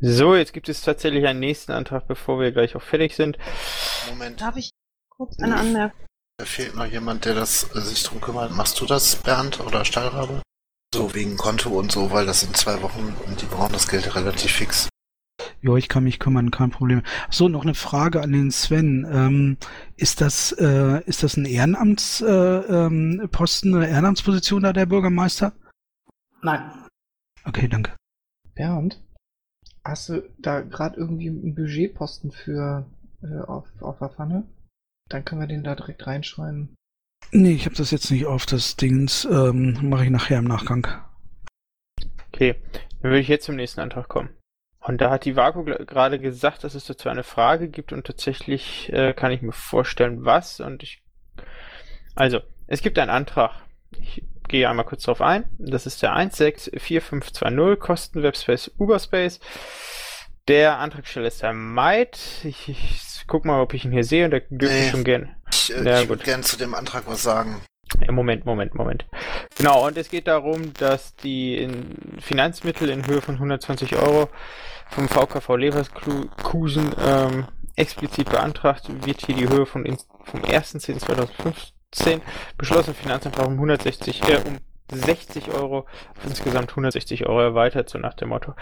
So, jetzt gibt es tatsächlich einen nächsten Antrag, bevor wir gleich auch fertig sind. Moment. Darf ich kurz eine Anmerkung? Da fehlt noch jemand, der das, äh, sich drum kümmert. Machst du das, Bernd oder Stahlrabe? So wegen Konto und so, weil das sind zwei Wochen und die brauchen das Geld relativ fix. Ja, ich kann mich kümmern, kein Problem. So, noch eine Frage an den Sven. Ähm, ist das äh, ist das ein Ehrenamtsposten, äh, ähm, eine Ehrenamtsposition da der Bürgermeister? Nein. Okay, danke. Bernd, hast du da gerade irgendwie einen Budgetposten für äh, auf, auf der Pfanne? Dann können wir den da direkt reinschreiben. Nee, ich habe das jetzt nicht auf das Dings. Ähm, Mache ich nachher im Nachgang. Okay, dann würde ich jetzt zum nächsten Antrag kommen. Und da hat die Vaku gerade gesagt, dass es dazu eine Frage gibt und tatsächlich äh, kann ich mir vorstellen, was. Und ich. Also, es gibt einen Antrag. Ich gehe einmal kurz darauf ein. Das ist der 164520 Kosten Webspace Uberspace. Der Antragsteller ist der Maid. Ich, ich guck mal, ob ich ihn hier sehe und da dürfte nee, ich schon gerne. Ich, äh, ja, ich würde gerne zu dem Antrag was sagen. Moment, Moment, Moment. Genau, und es geht darum, dass die Finanzmittel in Höhe von 120 Euro vom VKV Leverkusen ähm, explizit beantragt wird hier die Höhe von vom 1.10.2015 beschlossen Finanzantrag um 160 äh, um 60 Euro insgesamt 160 Euro erweitert, so nach dem Motto.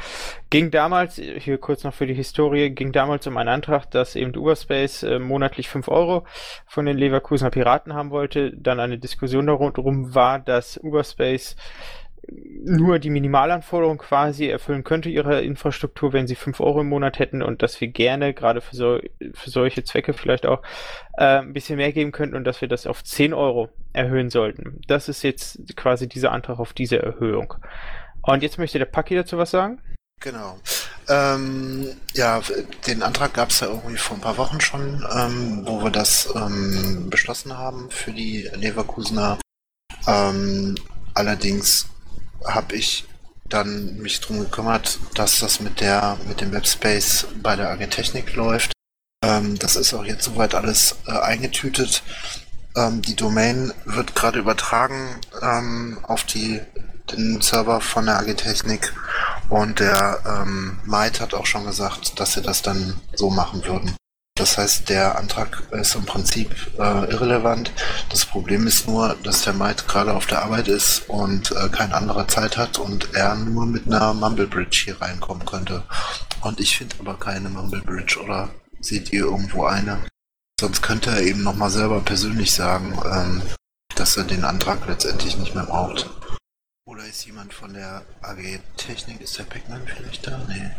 Ging damals, hier kurz noch für die Historie, ging damals um einen Antrag, dass eben Uberspace äh, monatlich 5 Euro von den Leverkusener Piraten haben wollte. Dann eine Diskussion darum war, dass Uberspace nur die Minimalanforderung quasi erfüllen könnte ihrer Infrastruktur, wenn sie 5 Euro im Monat hätten und dass wir gerne, gerade für, so, für solche Zwecke vielleicht auch, äh, ein bisschen mehr geben könnten und dass wir das auf 10 Euro erhöhen sollten. Das ist jetzt quasi dieser Antrag auf diese Erhöhung. Und jetzt möchte der Paki dazu was sagen? Genau. Ähm, ja, den Antrag gab es ja irgendwie vor ein paar Wochen schon, ähm, wo wir das ähm, beschlossen haben für die Leverkusener. Ähm, allerdings habe ich dann mich darum gekümmert, dass das mit der mit dem Webspace bei der AG Technik läuft. Ähm, das ist auch jetzt soweit alles äh, eingetütet. Ähm, die Domain wird gerade übertragen ähm, auf die den Server von der AG Technik und der ähm, Might hat auch schon gesagt, dass sie das dann so machen würden. Das heißt, der Antrag ist im Prinzip äh, irrelevant. Das Problem ist nur, dass der Might gerade auf der Arbeit ist und äh, kein anderer Zeit hat und er nur mit einer Mumble Bridge hier reinkommen könnte. Und ich finde aber keine Mumble Bridge, oder seht ihr irgendwo eine? Sonst könnte er eben nochmal selber persönlich sagen, ähm, dass er den Antrag letztendlich nicht mehr braucht. Oder ist jemand von der AG Technik, ist der Pac-Man vielleicht da? Nee.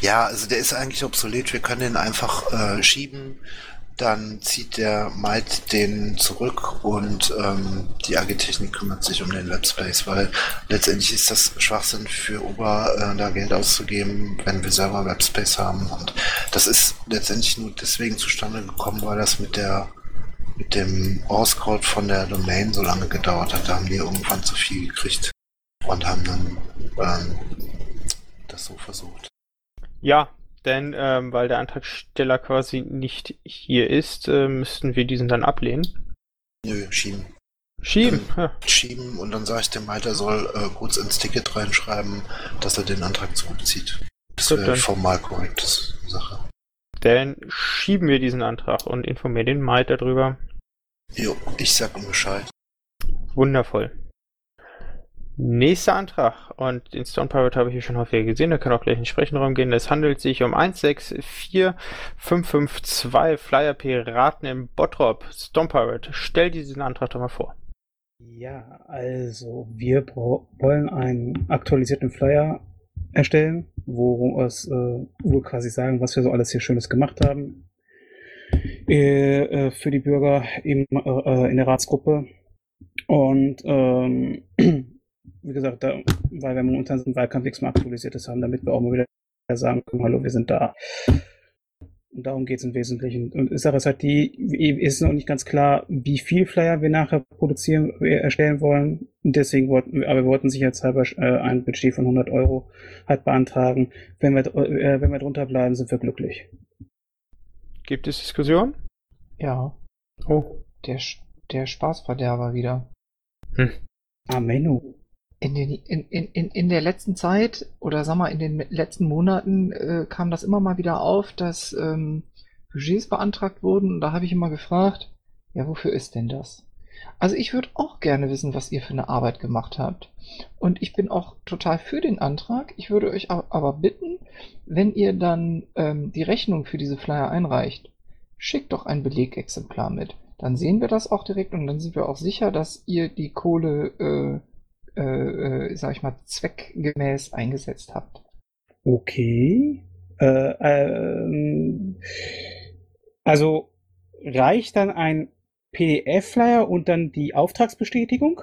Ja, also der ist eigentlich obsolet. Wir können den einfach äh, schieben. Dann zieht der Might den zurück und ähm, die AG Technik kümmert sich um den Webspace, weil letztendlich ist das Schwachsinn für Uber, äh, da Geld auszugeben, wenn wir selber Webspace haben. Und das ist letztendlich nur deswegen zustande gekommen, weil das mit der mit dem Auscode von der Domain so lange gedauert hat. Da haben die irgendwann zu viel gekriegt und haben dann ähm, das so versucht. Ja, denn ähm, weil der Antragsteller quasi nicht hier ist, äh, müssten wir diesen dann ablehnen. Nö, schieben. Schieben? Dann Schieben und dann sage ich dem Mike, er soll äh, kurz ins Ticket reinschreiben, dass er den Antrag zurückzieht. Das wäre formal korrekte Sache. Dann schieben wir diesen Antrag und informieren den Mike darüber. Jo, ich sag ihm Bescheid. Wundervoll. Nächster Antrag, und den Stone Pirate habe ich hier schon häufiger gesehen, der kann auch gleich in den Sprechenraum gehen. Es handelt sich um 164552 Flyer Piraten im Bottrop. Stone Pirate, stell diesen Antrag doch mal vor. Ja, also wir wollen einen aktualisierten Flyer erstellen, wo, es, äh, wo wir quasi sagen, was wir so alles hier Schönes gemacht haben äh, äh für die Bürger im, äh, in der Ratsgruppe. Und ähm, wie gesagt, da, weil wir momentan so Wahlkampf nichts mehr Aktualisiertes haben, damit wir auch mal wieder sagen können, hallo, wir sind da. Und darum geht es im Wesentlichen. Und die Sache ist halt die, ist noch nicht ganz klar, wie viel Flyer wir nachher produzieren, wir erstellen wollen. Und deswegen wollten, aber wir wollten sicherheitshalber äh, ein Budget von 100 Euro halt beantragen. Wenn wir, äh, wenn wir drunter bleiben, sind wir glücklich. Gibt es Diskussion? Ja. Oh. Der, der Spaßverderber wieder. Hm. Amenu in, den, in, in, in der letzten Zeit oder sag mal in den letzten Monaten äh, kam das immer mal wieder auf, dass ähm, Budgets beantragt wurden und da habe ich immer gefragt, ja, wofür ist denn das? Also ich würde auch gerne wissen, was ihr für eine Arbeit gemacht habt. Und ich bin auch total für den Antrag. Ich würde euch aber bitten, wenn ihr dann ähm, die Rechnung für diese Flyer einreicht, schickt doch ein Belegexemplar mit. Dann sehen wir das auch direkt und dann sind wir auch sicher, dass ihr die Kohle äh, äh, äh, sag ich mal, zweckgemäß eingesetzt habt. Okay. Äh, ähm, also reicht dann ein PDF-Flyer und dann die Auftragsbestätigung?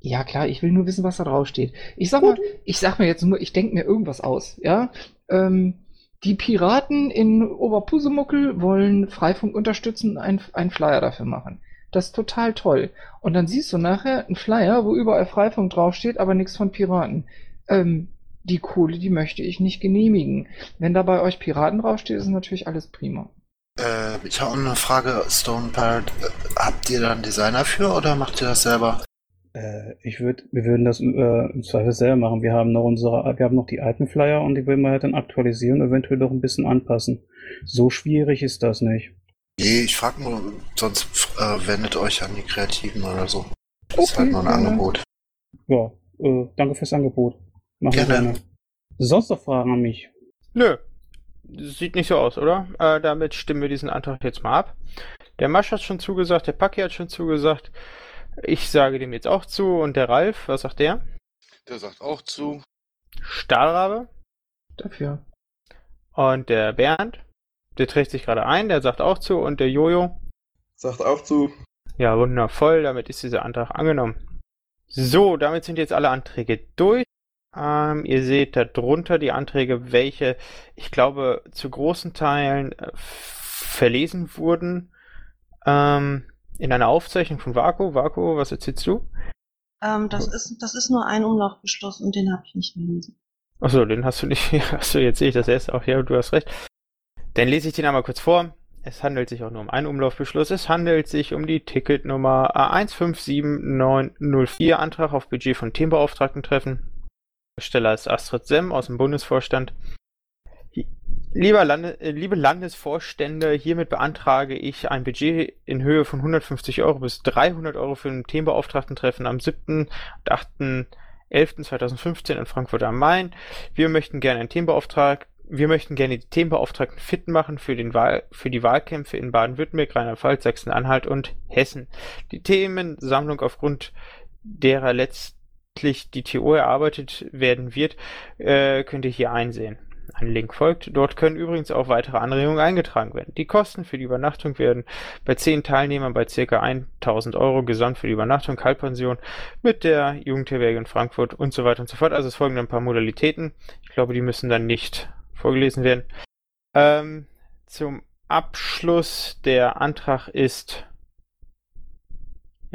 Ja, klar, ich will nur wissen, was da drauf steht. Ich sag mal, ich sag mir jetzt nur, ich denke mir irgendwas aus, ja. Ähm, die Piraten in Oberpusemuckel wollen Freifunk unterstützen, ein, ein Flyer dafür machen. Das ist total toll. Und dann siehst du nachher einen Flyer, wo überall Freifunk draufsteht, aber nichts von Piraten. Ähm, die Kohle, die möchte ich nicht genehmigen. Wenn da bei euch Piraten draufsteht, ist natürlich alles prima. Äh, ich habe eine Frage, Stone Pirate. Habt ihr da einen Designer für oder macht ihr das selber? Äh, ich würde, wir würden das äh, im Zweifel selber machen. Wir haben noch unsere, wir haben noch die alten Flyer und die würden wir halt dann aktualisieren, eventuell noch ein bisschen anpassen. So schwierig ist das nicht. Nee, ich frage nur, sonst äh, wendet euch an die Kreativen oder so. Das okay, ist halt nur ein ja. Angebot. Ja, äh, danke fürs Angebot. Machen gerne. wir gerne. Sonst noch Fragen an mich? Nö. Sieht nicht so aus, oder? Äh, damit stimmen wir diesen Antrag jetzt mal ab. Der Masch hat schon zugesagt, der Paki hat schon zugesagt. Ich sage dem jetzt auch zu und der Ralf, was sagt der? Der sagt auch zu. Stahlrabe Dafür. und der Bernd, der trägt sich gerade ein, der sagt auch zu und der Jojo. Sagt auch zu. Ja, wundervoll, damit ist dieser Antrag angenommen. So, damit sind jetzt alle Anträge durch. Ähm, ihr seht da drunter die Anträge, welche, ich glaube, zu großen Teilen äh, verlesen wurden. Ähm, in einer Aufzeichnung von Vaku. Vaku, was erzählst du? Ähm, das, ist, das ist nur ein Umlaufbeschluss und den habe ich nicht gelesen. Achso, den hast du nicht. Achso, jetzt sehe ich das erst auch. Ja, du hast recht. Dann lese ich den einmal kurz vor. Es handelt sich auch nur um einen Umlaufbeschluss. Es handelt sich um die Ticketnummer A157904, Antrag auf Budget von Themenbeauftragten treffen. Steller ist Astrid Semm aus dem Bundesvorstand. Lieber Lande, äh, liebe Landesvorstände, hiermit beantrage ich ein Budget in Höhe von 150 Euro bis 300 Euro für ein Themenbeauftragten-Treffen am 7. und 8.11.2015 in Frankfurt am Main. Wir möchten gerne einen Themenbeauftragten wir möchten gerne die Themenbeauftragten fit machen für, den Wahl, für die Wahlkämpfe in Baden-Württemberg, Rheinland-Pfalz, Sachsen-Anhalt und Hessen. Die Themensammlung aufgrund derer letztlich die TO erarbeitet werden wird, äh, könnt ihr hier einsehen. Ein Link folgt. Dort können übrigens auch weitere Anregungen eingetragen werden. Die Kosten für die Übernachtung werden bei 10 Teilnehmern bei ca. 1000 Euro gesamt für die Übernachtung, Kaltpension mit der Jugendherberge in Frankfurt und so weiter und so fort. Also es folgen ein paar Modalitäten. Ich glaube, die müssen dann nicht vorgelesen werden. Ähm, zum Abschluss der Antrag ist.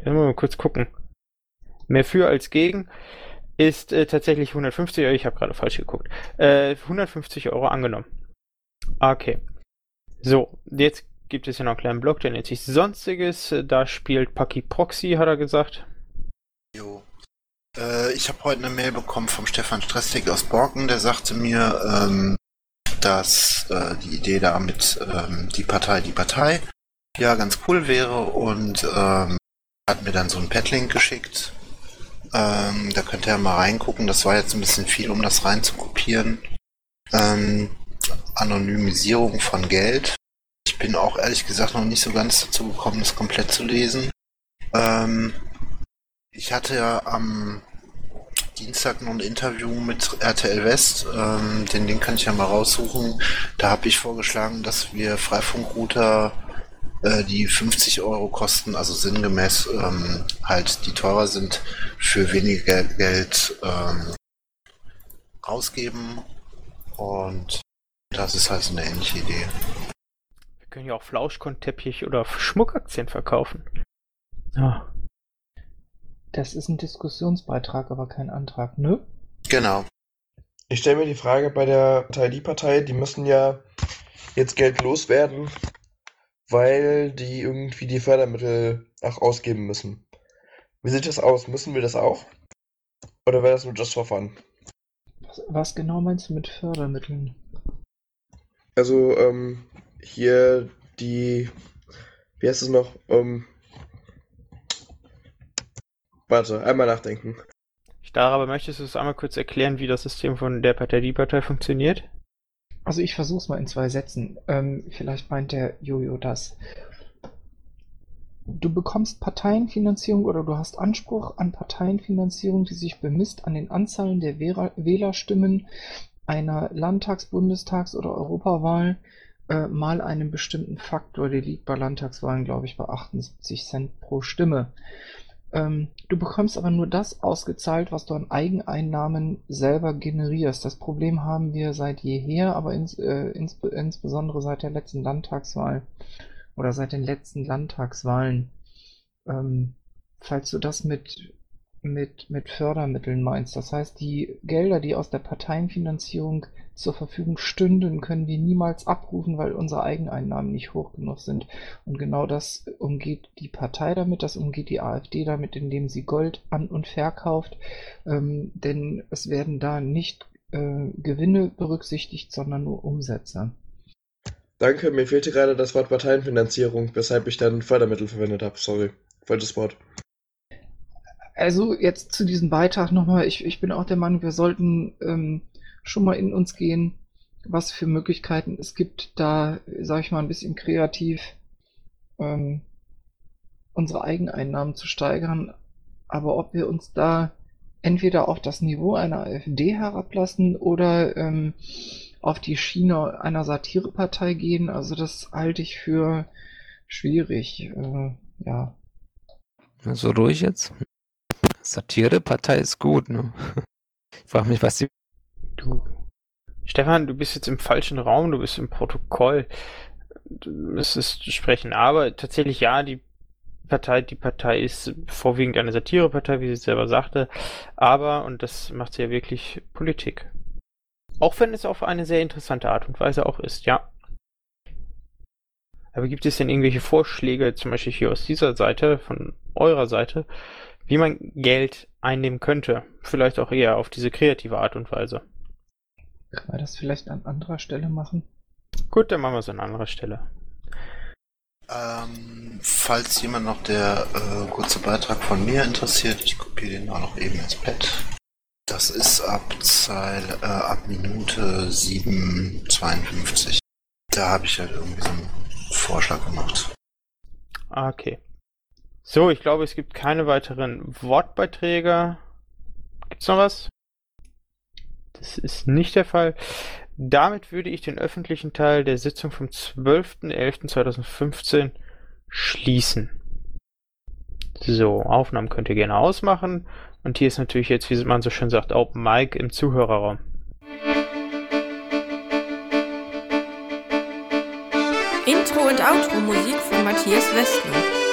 Ja, mal kurz gucken. Mehr für als gegen ist äh, tatsächlich 150 Euro. Ich habe gerade falsch geguckt. Äh, 150 Euro angenommen. Okay. So, jetzt gibt es ja noch einen kleinen Block, der nennt sich Sonstiges. Da spielt Paki Proxy, hat er gesagt. Jo. Äh, ich habe heute eine Mail bekommen vom Stefan Stressig aus Borken, der sagte mir, ähm, dass äh, die Idee da mit ähm, die Partei, die Partei ja ganz cool wäre und ähm, hat mir dann so ein Padlink geschickt. Ähm, da könnt ihr mal reingucken. Das war jetzt ein bisschen viel, um das reinzukopieren. Ähm, Anonymisierung von Geld. Ich bin auch ehrlich gesagt noch nicht so ganz dazu gekommen, das komplett zu lesen. Ähm, ich hatte ja am Dienstag noch ein Interview mit RTL West. Ähm, den Link kann ich ja mal raussuchen. Da habe ich vorgeschlagen, dass wir Freifunkrouter, äh, die 50 Euro kosten, also sinngemäß ähm, halt die teurer sind, für weniger Geld ähm, ausgeben. Und das ist halt so eine ähnliche Idee. Wir können ja auch Flauschkonteppich oder Schmuckaktien verkaufen. Ja. Das ist ein Diskussionsbeitrag, aber kein Antrag, ne? Genau. Ich stelle mir die Frage bei der Partei, die Partei, die müssen ja jetzt Geld loswerden, weil die irgendwie die Fördermittel auch ausgeben müssen. Wie sieht das aus? Müssen wir das auch? Oder wäre das nur just for fun? Was, was genau meinst du mit Fördermitteln? Also, ähm, hier die, wie heißt es noch? Ähm, warte, einmal nachdenken. Stahlrabe, möchtest du es einmal kurz erklären, wie das System von der Partei die Partei funktioniert? Also ich versuch's mal in zwei Sätzen. Ähm, vielleicht meint der Jojo das. Du bekommst Parteienfinanzierung oder du hast Anspruch an Parteienfinanzierung, die sich bemisst an den Anzahlen der Wähler Wählerstimmen einer Landtags-, Bundestags- oder Europawahl äh, mal einem bestimmten Faktor. Der liegt bei Landtagswahlen, glaube ich, bei 78 Cent pro Stimme. Ähm, du bekommst aber nur das ausgezahlt, was du an Eigeneinnahmen selber generierst. Das Problem haben wir seit jeher, aber ins, äh, ins, insbesondere seit der letzten Landtagswahl oder seit den letzten Landtagswahlen. Ähm, falls du das mit, mit, mit Fördermitteln meinst, das heißt, die Gelder, die aus der Parteienfinanzierung zur Verfügung stünden, können wir niemals abrufen, weil unsere Eigeneinnahmen nicht hoch genug sind. Und genau das umgeht die Partei damit, das umgeht die AfD damit, indem sie Gold an und verkauft. Ähm, denn es werden da nicht äh, Gewinne berücksichtigt, sondern nur Umsätze. Danke, mir fehlte gerade das Wort Parteienfinanzierung, weshalb ich dann Fördermittel verwendet habe. Sorry, falsches Wort. Also jetzt zu diesem Beitrag nochmal. Ich, ich bin auch der Meinung, wir sollten ähm, schon mal in uns gehen, was für Möglichkeiten es gibt, da, sag ich mal, ein bisschen kreativ ähm, unsere Eigeneinnahmen zu steigern. Aber ob wir uns da entweder auf das Niveau einer AfD herablassen oder ähm, auf die Schiene einer Satirepartei gehen. Also das halte ich für schwierig. Äh, ja. So ruhig jetzt. Satirepartei ist gut, ne? Ich frage mich, was die. Du. Stefan, du bist jetzt im falschen Raum, du bist im Protokoll. Du müsstest sprechen. Aber tatsächlich ja, die Partei, die Partei ist vorwiegend eine Satirepartei, wie sie selber sagte. Aber, und das macht sie ja wirklich Politik. Auch wenn es auf eine sehr interessante Art und Weise auch ist, ja. Aber gibt es denn irgendwelche Vorschläge, zum Beispiel hier aus dieser Seite, von eurer Seite, wie man Geld einnehmen könnte? Vielleicht auch eher auf diese kreative Art und Weise. Kann man das vielleicht an anderer Stelle machen? Gut, dann machen wir es an anderer Stelle. Ähm, falls jemand noch der äh, kurze Beitrag von mir interessiert, ich kopiere den auch noch eben ins Pad. Das ist ab Zeile, äh, ab Minute 7,52. Da habe ich halt irgendwie so einen Vorschlag gemacht. Ah, okay. So, ich glaube, es gibt keine weiteren Wortbeiträge. Gibt's noch was? Das ist nicht der Fall. Damit würde ich den öffentlichen Teil der Sitzung vom 12.11.2015 schließen. So, Aufnahmen könnt ihr gerne ausmachen. Und hier ist natürlich jetzt, wie man so schön sagt, Open Mic im Zuhörerraum. Intro und Outro Musik von Matthias Westner.